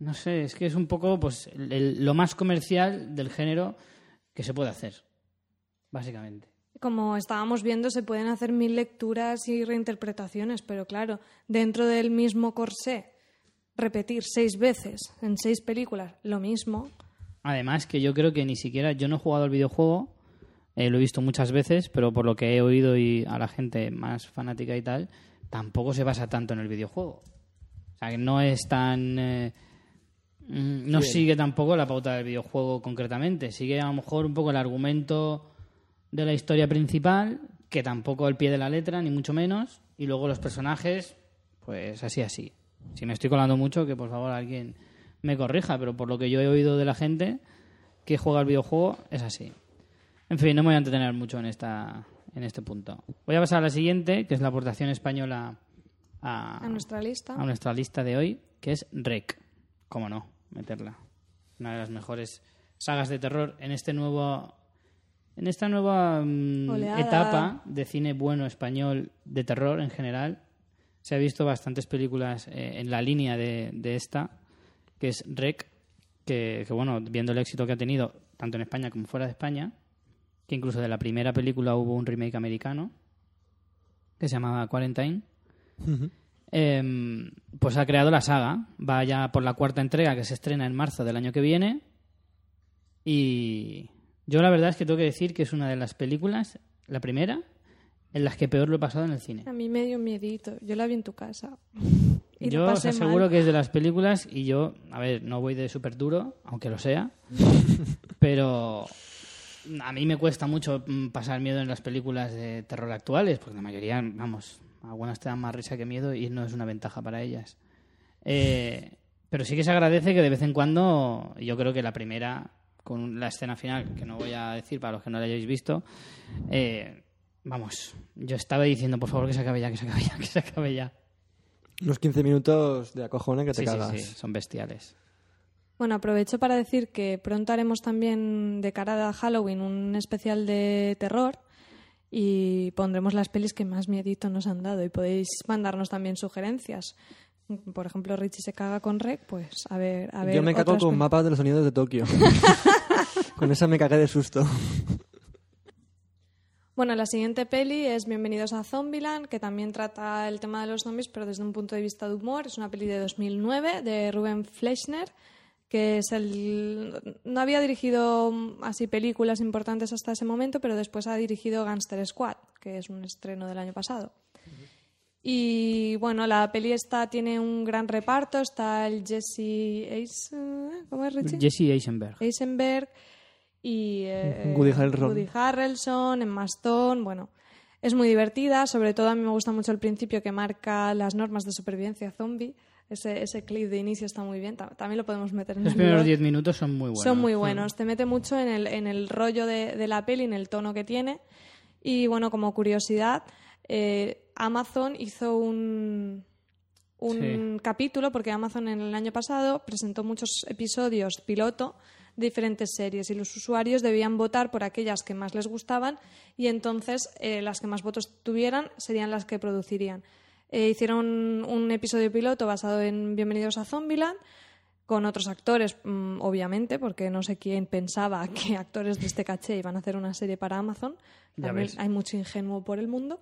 No sé, es que es un poco pues el- el- lo más comercial del género que se puede hacer, básicamente. Como estábamos viendo, se pueden hacer mil lecturas y reinterpretaciones, pero claro, dentro del mismo corsé, repetir seis veces en seis películas lo mismo, Además que yo creo que ni siquiera yo no he jugado al videojuego, eh, lo he visto muchas veces, pero por lo que he oído y a la gente más fanática y tal, tampoco se basa tanto en el videojuego. O sea, que no es tan... eh, mm, no sigue tampoco la pauta del videojuego concretamente. Sigue a lo mejor un poco el argumento de la historia principal, que tampoco al pie de la letra, ni mucho menos. Y luego los personajes, pues así, así. Si me estoy colando mucho, que por favor alguien me corrija, pero por lo que yo he oído de la gente que juega al videojuego, es así. En fin, no me voy a entretener mucho en, esta, en este punto. Voy a pasar a la siguiente, que es la aportación española a, a nuestra lista. a nuestra lista de hoy, que es Rec. ¿Cómo no? Meterla. Una de las mejores sagas de terror en este nuevo en esta nueva mm, etapa de cine bueno español de terror en general. Se ha visto bastantes películas eh, en la línea de, de esta, que es Rec, que, que, bueno, viendo el éxito que ha tenido tanto en España como fuera de España, que incluso de la primera película hubo un remake americano que se llamaba Quarantine. Em, pues ha creado la saga. Va ya por la cuarta entrega que se estrena en marzo del año que viene. Y yo la verdad es que tengo que decir que es una de las películas, la primera, en las que peor lo he pasado en el cine. A mí me dio miedito. Yo la vi en tu casa. Y yo os aseguro mal. que es de las películas y yo, a ver, no voy de súper duro, aunque lo sea, pero a mí me cuesta mucho mm, pasar miedo en las películas de terror actuales, porque la mayoría, vamos, algunas te dan más risa que miedo y no es una ventaja para ellas. Eh, pero sí que se agradece que de vez en cuando, yo creo que la primera, con la escena final, que no voy a decir para los que no la hayáis visto, eh, vamos, yo estaba diciendo, por favor, que se acabe ya, que se acabe ya, que se acabe ya. Unos 15 minutos de acojone que te Sí, sí, cagas. sí, son bestiales. Bueno, aprovecho para decir que pronto haremos también de cara a Halloween un especial de terror y pondremos las pelis que más miedito nos han dado y podéis mandarnos también sugerencias. Por ejemplo, Richie se caga con Rec, pues a ver, a ver. Yo me cago con mapas de los sonidos de Tokio. con esa me cagué de susto. Bueno, la siguiente peli es Bienvenidos a Zombieland, que también trata el tema de los zombies, pero desde un punto de vista de humor. Es una peli de 2009 de Ruben Fleischner, que es el... no había dirigido así películas importantes hasta ese momento, pero después ha dirigido Gangster Squad, que es un estreno del año pasado. Y bueno, la peli esta tiene un gran reparto. Está el Jesse Eisen- ¿cómo es Richie? Jesse Eisenberg. Eisenberg y eh, Woody Harrelson. Woody Harrelson, Emma Stone, bueno, es muy divertida, sobre todo a mí me gusta mucho el principio que marca las normas de supervivencia zombie, ese, ese clip de inicio está muy bien, Ta- también lo podemos meter en Los el primeros blog. 10 minutos son muy buenos. Son muy buenos, te mete mucho en el, en el rollo de, de la peli, en el tono que tiene. Y bueno, como curiosidad, eh, Amazon hizo un, un capítulo, porque Amazon en el año pasado presentó muchos episodios piloto de diferentes series y los usuarios debían votar por aquellas que más les gustaban y entonces eh, las que más votos tuvieran serían las que producirían. Eh, hicieron un episodio piloto basado en Bienvenidos a Zombieland con otros actores, mm, obviamente, porque no sé quién pensaba que actores de este caché iban a hacer una serie para Amazon. También hay mucho ingenuo por el mundo.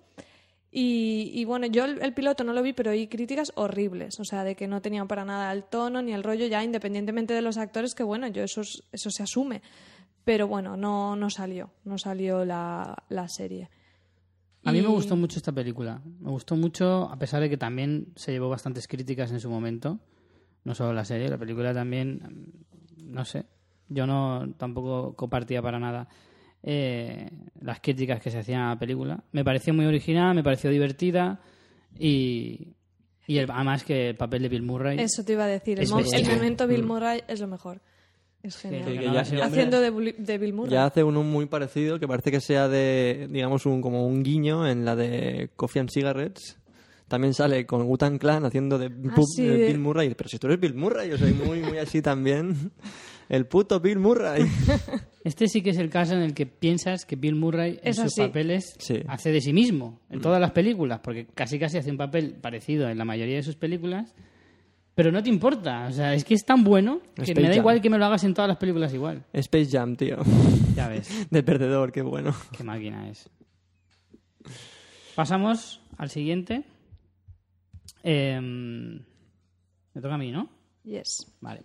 Y, y bueno, yo el, el piloto no lo vi, pero oí críticas horribles, o sea, de que no tenían para nada el tono ni el rollo, ya independientemente de los actores, que bueno, yo eso, es- eso se asume. Pero bueno, no, no salió, no salió la, la serie. A mí me gustó mucho esta película. Me gustó mucho, a pesar de que también se llevó bastantes críticas en su momento. No solo la serie, la película también, mm, no sé. Yo no tampoco compartía para nada eh, las críticas que se hacían a la película. Me pareció muy original, me pareció divertida y, y el- además que el papel de Bill Murray. Eso te iba a decir, el, el momento Bill Murray es lo mejor. Es genial. que ya- Haciendo de, Bill Murray. Ya hace uno muy parecido que parece que sea de, digamos, un, como un guiño en la de Coffee and Cigarettes. También sale con Wutan Clan haciendo de, sí, de de- Bill Murray. Pero si tú eres Bill Murray, yo soy muy, muy así también. El puto Bill Murray. Este sí que es el caso en el que piensas que Bill Murray en Es sus así. papeles Sí. hace de sí mismo, en todas las películas, porque casi casi hace un papel parecido en la mayoría de sus películas, pero no te importa, o sea, es que es tan bueno que Space me da Jam. igual que me lo hagas en todas las películas igual. Space Jam, tío. Ya ves, De perdedor, qué bueno. qué máquina es. Pasamos al siguiente. Em, me toca a mí, ¿no? Yes. Vale.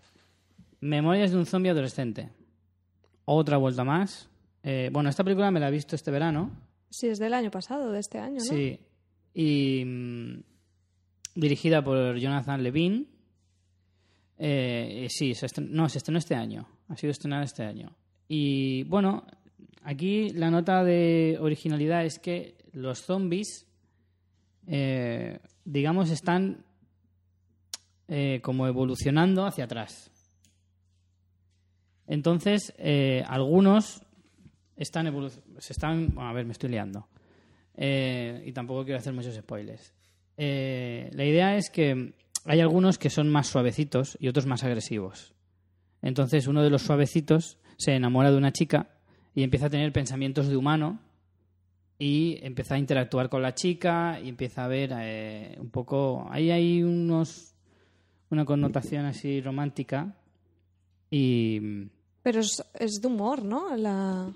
Memorias de un zombie adolescente. Otra vuelta más. Eh, bueno, esta película me la he visto este verano. Sí, es del año pasado, de este año, ¿no? Sí. Y mm, dirigida por Jonathan Levine. Eh, sí, se estren- no, se estrenó este año. Ha sido estrenada este año. Y bueno, aquí la nota de originalidad es que los zombies, eh, digamos, están eh, como evolucionando hacia atrás. Entonces, eh, algunos están. Se están. a ver, me estoy liando. Eh, y tampoco quiero hacer muchos spoilers. La idea es que hay algunos que son más suavecitos y otros más agresivos. Entonces, uno de los suavecitos se enamora de una chica y empieza a tener pensamientos de humano y empieza a interactuar con la chica y empieza a ver eh, un poco. Ahí hay unos. una connotación así romántica y. Pero es, es de humor, ¿no? La,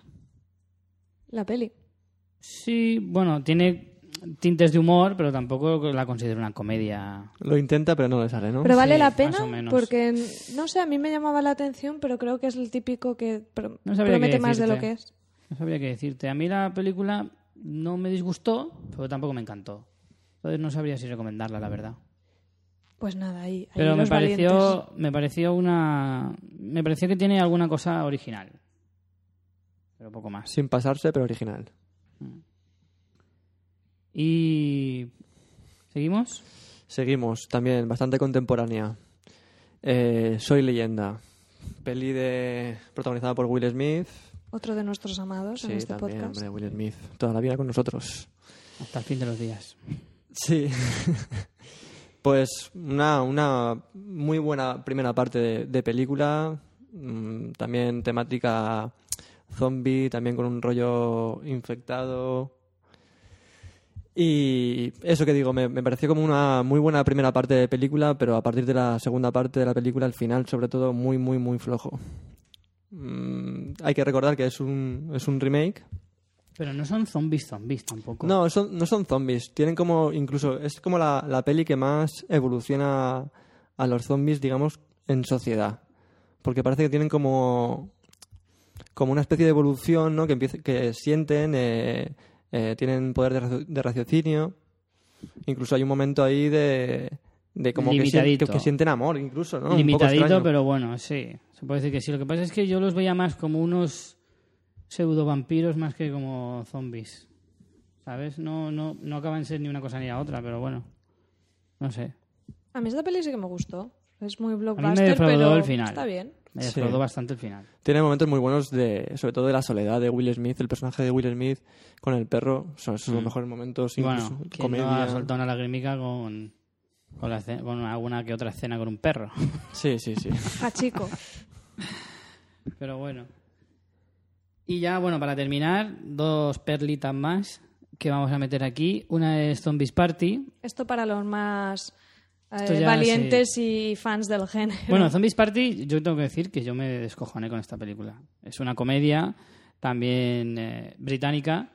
la peli. Sí, bueno, tiene tintes de humor, pero tampoco la considero una comedia. Lo intenta, pero no le sale, ¿no? Pero vale Sí, la pena porque, no sé, a mí me llamaba la atención, pero creo que es el típico que pro- No sabría promete más de lo que es. No sabría qué decirte. A mí la película no me disgustó, pero tampoco me encantó. Entonces no sabría si recomendarla, la verdad. Pues nada, ahí, ahí Pero me valientes. pareció, me pareció una, me pareció que tiene alguna cosa original, pero poco más. Sin pasarse, pero original. Y seguimos. Seguimos, también, bastante contemporánea. Eh, Soy leyenda. Peli de protagonizada por Will Smith. Otro de nuestros amados en Sí, este también, podcast. hombre, Will Smith. Toda la vida con nosotros. Hasta el fin de los días. Sí. pues una, una muy buena primera parte de, de película. Mm, También temática zombie, también con un rollo infectado. Y eso que digo, me, me pareció como una muy buena primera parte de película, pero a partir de la segunda parte de la película, al final, sobre todo, muy, muy, muy flojo. Mm, hay que recordar que es un, es un remake, Pero no son zombies zombies tampoco. no, son, no son zombies. Tienen como, incluso, es como la, la peli que más evoluciona a los zombies, digamos, en sociedad. Porque parece que tienen como, como una especie de evolución, ¿no? Que, que sienten, eh, eh, tienen poder de, racio- de raciocinio. Incluso hay un momento ahí de, de como que, que, que sienten amor, incluso, ¿no? Limitadito, pero bueno, sí. Se puede decir que sí. Lo que pasa es que yo los veía más como unos pseudo vampiros más que como zombies. ¿Sabes? No, no, no acaban de ser ni una cosa ni la otra, pero bueno. No sé. A mí esta peli sí que me gustó. Es muy blockbuster, pero el final. está bien. Me Sí. defraudó bastante el final. Tiene momentos muy buenos, de, sobre todo de la soledad de Will Smith, el personaje de Will Smith con el perro. Son esos los Mm. mejores momentos, incluso bueno, ¿quién comedia. no ha soltado una lagrimica con, con, la ce- con alguna que otra escena con un perro? Sí, sí, sí. A chico. Pero bueno. Y ya, bueno, para terminar, dos perlitas más que vamos a meter aquí. Una es Zombies Party. Esto para los más eh, ya, valientes y fans del género. Bueno, Zombies Party, yo tengo que decir que yo me descojoné con esta película. Es una comedia también eh, británica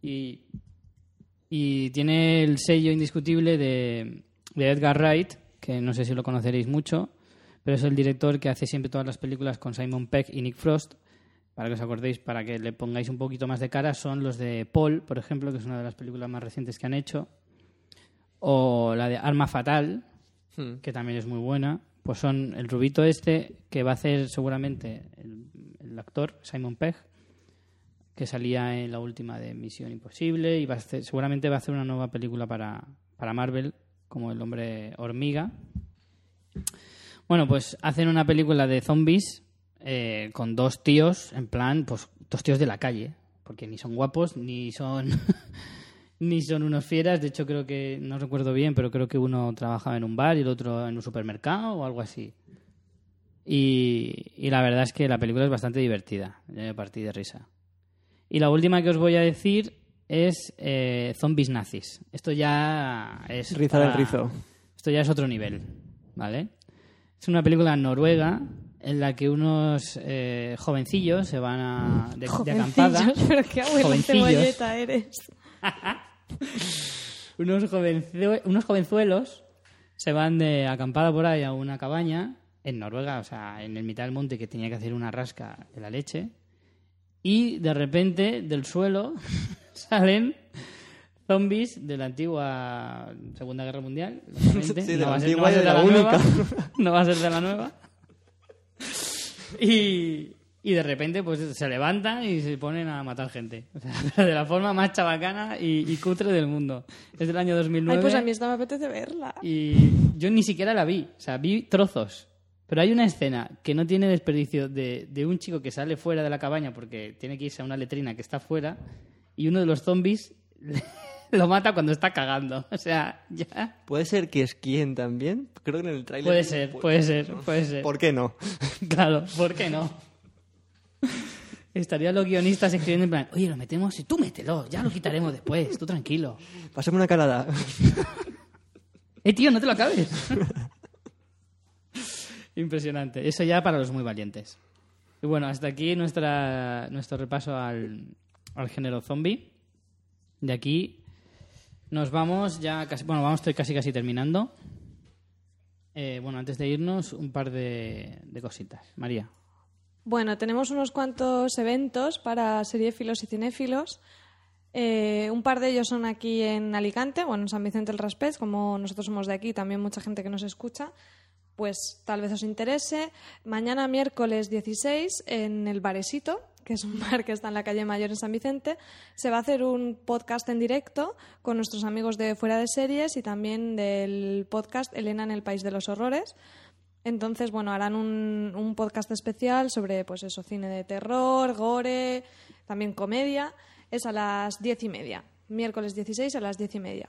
y, y tiene el sello indiscutible de, de Edgar Wright, que no sé si lo conoceréis mucho, pero es el director que hace siempre todas las películas con Simon Peck y Nick Frost. Para que os acordéis, para que le pongáis un poquito más de cara, son los de Paul, por ejemplo, que es una de las películas más recientes que han hecho, o la de Arma Fatal, Hmm. que también es muy buena, pues son el rubito este que va a hacer seguramente el, el actor Simon Pegg, que salía en la última de Misión Imposible y va a hacer- seguramente va a hacer una nueva película para, para Marvel como el hombre hormiga. Bueno, pues hacen una película de zombies eh, con dos tíos, en plan, pues dos tíos de la calle, porque ni son guapos ni son ni son unos fieras. De hecho, creo que, no recuerdo bien, pero creo que uno trabajaba en un bar y el otro en un supermercado o algo así. Y, y la verdad es que la película es bastante divertida. Yo me partí de risa. Y la última que os voy a decir es eh, Zombies Nazis. Esto ya es... Rizar el para- rizo. Esto ya es otro nivel, ¿vale? Es una película noruega en la que unos eh, jovencillos se van a, de, de acampada. Jovencillos, pero qué abuelo Jovencillos. cebolleta eres. unos, jovencue- unos jovenzuelos se van de acampada por ahí a una cabaña en Noruega, o sea, en el mitad del monte que tenía que hacer una rasca de la leche. Y de repente del suelo salen zombies de la antigua Segunda Guerra Mundial. Sí, de no, la va a ser, no antigua va a y de de la la única. nueva. No va a ser de la nueva. Y, y de repente pues se levantan y se ponen a matar gente. O sea, de la forma más chabacana y, y cutre del mundo. Es del año 2009. Ay, pues a mí esta me apetece verla. Y yo ni siquiera la vi. O sea, vi trozos. Pero hay una escena que no tiene desperdicio de, de un chico que sale fuera de la cabaña porque tiene que irse a una letrina que está fuera y uno de los zombies lo mata cuando está cagando. O sea, ya... ¿Puede ser que esquíen también? Creo que en el tráiler... Puede ser, puede ser, puede ser. ¿Por qué no? Claro, ¿por qué no? Estarían los guionistas escribiendo en plan, oye, lo metemos y tú mételo, ya lo quitaremos después, tú tranquilo. Pásame una calada. ¡Eh, tío, no te lo acabes! Impresionante. Eso ya para los muy valientes. Y bueno, hasta aquí nuestra, nuestro repaso al, al género zombie. De aquí nos vamos ya casi... Bueno, vamos, estoy casi casi terminando. Eh, bueno, antes de irnos, un par de, de cositas. María. Bueno, tenemos unos cuantos eventos para seriéfilos y cinéfilos. Eh, un par de ellos son aquí en Alicante, bueno, en San Vicente del Raspés, como nosotros somos de aquí, también mucha gente que nos escucha, pues tal vez os interese. Mañana miércoles 16 en el Baresito, que es un bar que está en la calle Mayor en San Vicente, se va a hacer un podcast en directo con nuestros amigos de Fuera de Series y también del podcast Elena en el País de los Horrores. Entonces, bueno, harán un, podcast especial sobre, pues eso, cine de terror, gore, también comedia. Es a las diez y media, miércoles 16 a las diez y media.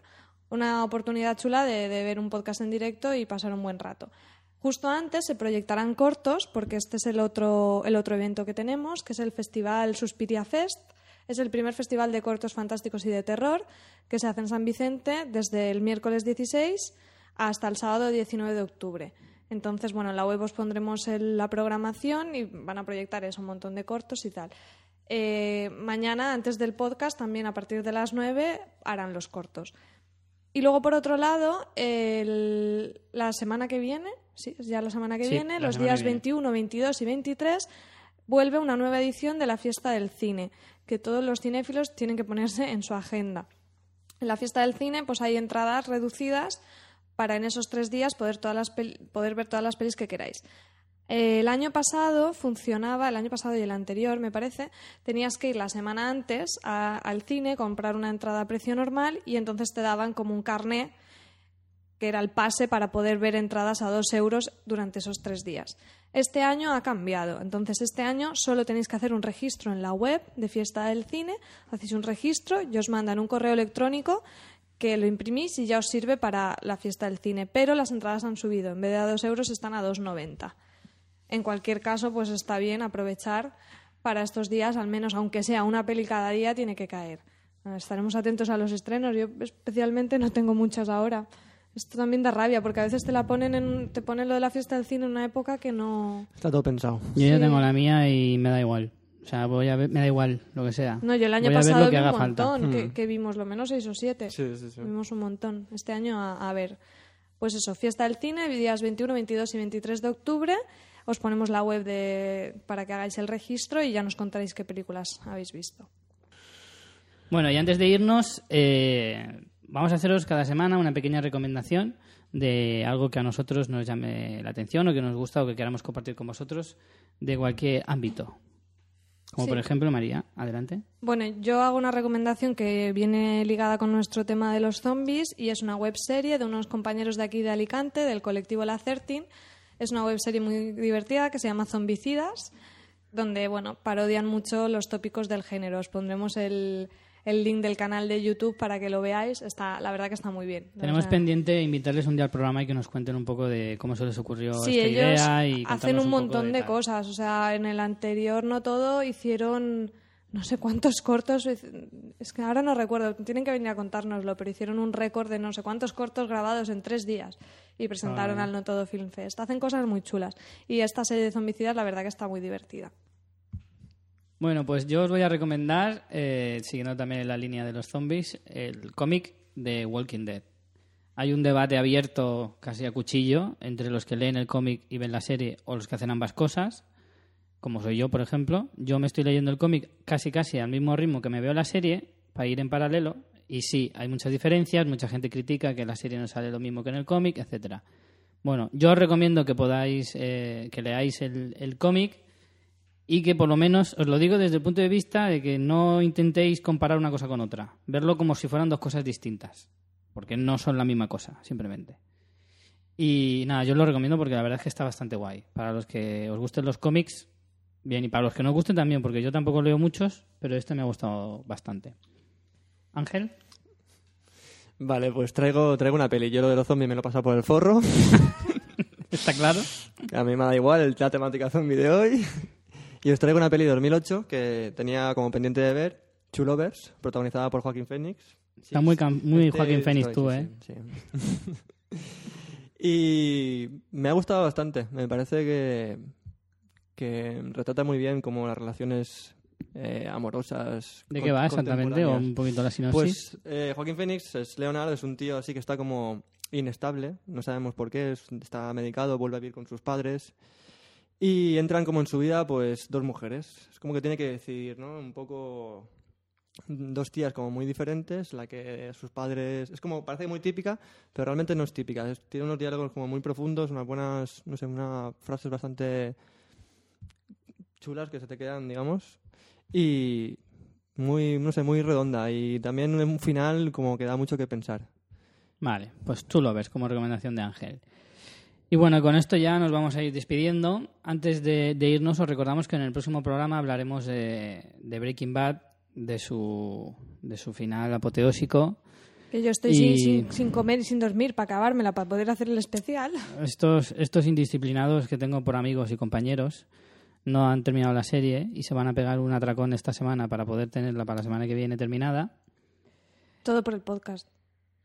Una oportunidad chula de, de ver un podcast en directo y pasar un buen rato. Justo antes se proyectarán cortos, porque este es el otro, el otro evento que tenemos, que es el Festival Suspiria Fest. Es el primer festival de cortos fantásticos y de terror que se hace en San Vicente desde el miércoles 16 hasta el sábado 19 de octubre. Entonces, bueno, en la web os pondremos el- la programación y van a proyectar eso, un montón de cortos y tal. Eh, mañana, antes del podcast, también a partir de las 9, harán los cortos. Y luego, por otro lado, el- la semana que viene, sí, ya la semana que Sí, viene, los días viene. 21, 22 y 23, vuelve una nueva edición de la fiesta del cine, que todos los cinéfilos tienen que ponerse en su agenda. En la fiesta del cine, pues hay entradas reducidas para en esos tres días poder, todas las poder ver todas las pelis que queráis. Eh, El año pasado funcionaba, el año pasado y el anterior, me parece, tenías que ir la semana antes a- al cine, comprar una entrada a precio normal y entonces te daban como un carné que era el pase para poder ver entradas a dos euros durante esos tres días. Este año ha cambiado, entonces este año solo tenéis que hacer un registro en la web de Fiesta del Cine, hacéis un registro y os mandan un correo electrónico que lo imprimís y ya os sirve para la Fiesta del Cine, pero las entradas han subido, en vez de a dos euros están a 2,90. En cualquier caso, pues está bien aprovechar para estos días, al menos aunque sea una peli cada día, tiene que caer. Estaremos atentos a los estrenos. Yo especialmente no tengo muchas ahora. Esto también da rabia porque a veces te la ponen en, te ponen lo de la fiesta del cine en una época que no. Está todo pensado. Yo ya tengo la mía y me da igual. O sea, voy a ver, me da igual lo que sea. No, yo el año Voy pasado vi que un montón, que, que vimos lo menos seis o siete. Sí, sí, sí. Vimos un montón. Este año, a, a ver. Pues eso, fiesta del cine, días 21, 22 y 23 de octubre. Os ponemos la web de, para que hagáis el registro y ya nos contaréis qué películas habéis visto. Bueno, y antes de irnos, eh, vamos a haceros cada semana una pequeña recomendación de algo que a nosotros nos llame la atención o que nos gusta o que queramos compartir con vosotros de cualquier ámbito. Como Sí. por ejemplo, María, adelante. Bueno, yo hago una recomendación que viene ligada con nuestro tema de los zombies y es una webserie de unos compañeros de aquí de Alicante, del colectivo La Certin. Es una webserie muy divertida que se llama Zombicidas, donde bueno, parodian mucho los tópicos del género. Os pondremos el, el link del canal de YouTube para que lo veáis. Está, la verdad que está muy bien. Tenemos O sea, pendiente invitarles un día al programa y que nos cuenten un poco de cómo se les ocurrió Sí, esta ellos idea y hacen un montón de, cosas. O sea, en el anterior no todo hicieron no sé cuántos cortos. Es que ahora no recuerdo. Tienen que venir a contárnoslo, pero hicieron un récord de no sé cuántos cortos grabados en tres días y presentaron Ah. al No Todo Film Fest. Hacen cosas muy chulas. Y esta serie de zombicidas, la verdad que está muy divertida. Bueno, pues yo os voy a recomendar, eh, siguiendo también la línea de los zombies, el cómic de Walking Dead. Hay un debate abierto, casi a cuchillo, entre los que leen el cómic y ven la serie o los que hacen ambas cosas, como soy yo, por ejemplo. Yo me estoy leyendo el cómic casi casi al mismo ritmo que me veo la serie, para ir en paralelo, y sí, hay muchas diferencias, mucha gente critica que la serie no sale lo mismo que en el cómic, etcétera. Bueno, yo os recomiendo que podáis, eh, que leáis el, el cómic y que por lo menos, os lo digo desde el punto de vista de que no intentéis comparar una cosa con otra, verlo como si fueran dos cosas distintas, porque no son la misma cosa, simplemente. Y nada, yo os lo recomiendo porque la verdad es que está bastante guay. Para los que os gusten los cómics, bien, y para los que no os gusten también, porque yo tampoco leo muchos, pero este me ha gustado bastante. Ángel, Vale, pues traigo, traigo una peli. Yo lo de los zombies me lo he pasado por el forro. ¿está claro? A mí me da igual la temática zombie de hoy. Y os traigo una peli de 2008 que tenía como pendiente de ver, Two Lovers, protagonizada por Joaquín Phoenix. Está muy muy Este Joaquín Phoenix tú, ¿eh? sí, sí. y me ha gustado bastante. Me parece que, que retrata muy bien como las relaciones eh, amorosas. ¿De qué va exactamente? O un poquito la sinopsis. Pues eh, Joaquín Phoenix es Leonardo, es un tío así que está como inestable, no sabemos por qué, es- está medicado, vuelve a vivir con sus padres y entran como en su vida pues dos mujeres. Es como que tiene que decidir, ¿no? Un poco dos tías como muy diferentes, la que sus padres es como parece muy típica, pero realmente no es típica. Es- tiene unos diálogos como muy profundos, unas buenas, no sé, unas frases bastante chulas que se te quedan, digamos, y muy, no sé, muy redonda y también un final como que da mucho que pensar. Vale, pues tú lo ves como recomendación de Ángel. Y bueno, con esto ya nos vamos a ir despidiendo. Antes de, de irnos, os recordamos que en el próximo programa hablaremos de, de Breaking Bad, de su, de su final apoteósico. Que yo estoy Y- sin, sin, sin comer y sin dormir para acabármela, para poder hacer el especial. Estos, estos indisciplinados que tengo por amigos y compañeros no han terminado la serie y se van a pegar un atracón esta semana para poder tenerla para la semana que viene terminada. Todo por el podcast.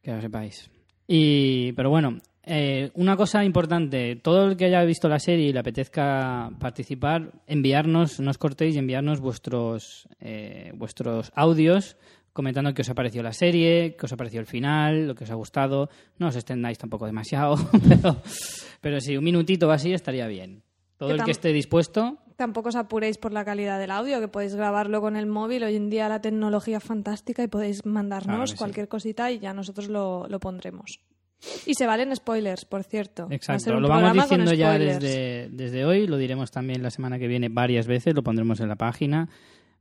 Que lo sepáis. Y, pero bueno, eh, una cosa importante, todo el que haya visto la serie y le apetezca participar, enviarnos, no os cortéis y enviarnos vuestros, eh, vuestros audios comentando qué os ha parecido la serie, qué os ha parecido el final, lo que os ha gustado. No os extendáis tampoco demasiado, pero, pero sí, un minutito o así estaría bien. Todo Que el que esté dispuesto, Tampoco os apuréis por la calidad del audio, que podéis grabarlo con el móvil. Hoy en día la tecnología es fantástica y podéis mandarnos Claro que sí. cualquier cosita y ya nosotros lo, lo pondremos. Y se valen spoilers, por cierto. Exacto, lo vamos diciendo ya desde, desde hoy, lo diremos también la semana que viene varias veces, lo pondremos en la página.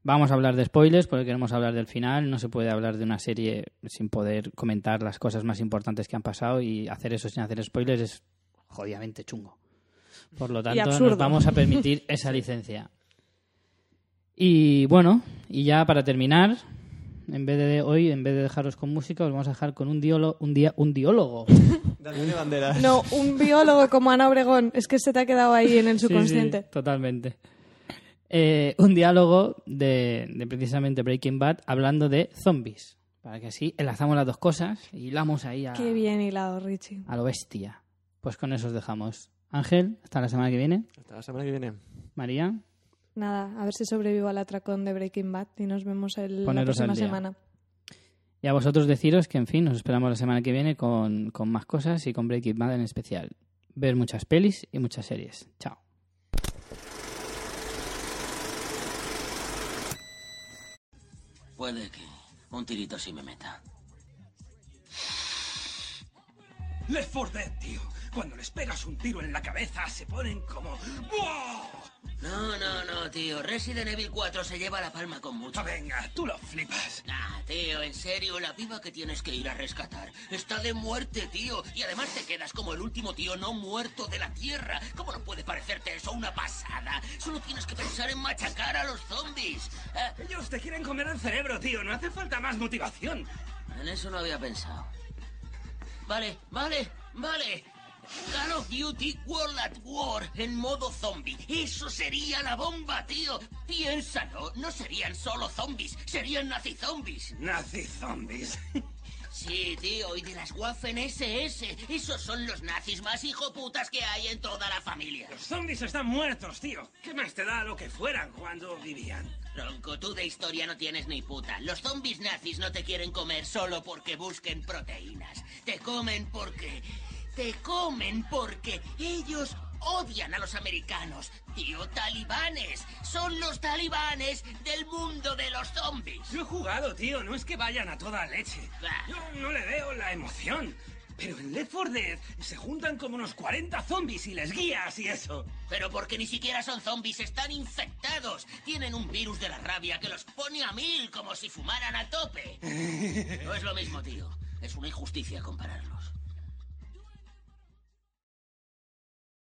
Vamos a hablar de spoilers porque queremos hablar del final, no se puede hablar de una serie sin poder comentar las cosas más importantes que han pasado y hacer eso sin hacer spoilers es jodidamente chungo. Por lo tanto, nos vamos a permitir esa licencia. Y bueno, y ya para terminar, en vez de hoy, en vez de dejaros con música, os vamos a dejar con un diólogo, un, día, un diólogo. Daniel Banderas. No, un biólogo como Ana Obregón. Es que se te ha quedado ahí en el Sí, subconsciente. sí, totalmente. Eh, un diálogo de, de precisamente Breaking Bad hablando de zombies. Para que así enlazamos las dos cosas y hilamos ahí a, Qué bien hilado, Richie. a lo bestia. Pues con eso os dejamos. Ángel, hasta la semana que viene. Hasta la semana que viene. María, Nada, a ver si sobrevivo al atracón de Breaking Bad y nos vemos el, la próxima semana. y a vosotros deciros que, en fin, nos esperamos la semana que viene con, con más cosas y con Breaking Bad en especial. Ver muchas pelis y muchas series. Chao. Puede que un tirito sí me meta. Left 4 Dead, tío. Cuando les pegas un tiro en la cabeza, se ponen como... ¡Buah! No, no, no, tío. Resident Evil 4 se lleva la palma con mucho. Ah, venga, tú lo flipas. Ah, tío, en serio, la piba que tienes que ir a rescatar está de muerte, tío. Y además te quedas como el último tío no muerto de la Tierra. ¿Cómo no puede parecerte eso una pasada? Solo tienes que pensar en machacar a los zombies. Ah, Ellos te quieren comer el cerebro, tío. No hace falta más motivación. en eso no había pensado. Vale, vale, vale. Call of Duty World at War en modo zombie. Eso sería la bomba, tío. Piénsalo. No serían solo zombies, serían nazi-zombies. Nazi zombies. Sí, tío, y de las Waffen SS. Esos son los nazis más hijoputas que hay en toda la familia. Los zombies están muertos, tío. ¿Qué más te da lo que fueran cuando vivían? Ronco, tú de historia no tienes ni puta. Los zombies nazis no te quieren comer solo porque busquen proteínas. Te comen porque... Te comen porque ellos odian a los americanos. Tío, talibanes. Son los talibanes del mundo de los zombies. Yo he jugado, tío. No es que vayan a toda leche. Bah. Yo no le veo la emoción. Pero en Left 4 Dead se juntan como unos 40 zombies y les guías y eso. Pero porque ni siquiera son zombies, están infectados. Tienen un virus de la rabia que los pone a mil como si fumaran a tope. No es lo mismo, tío. Es una injusticia compararlos.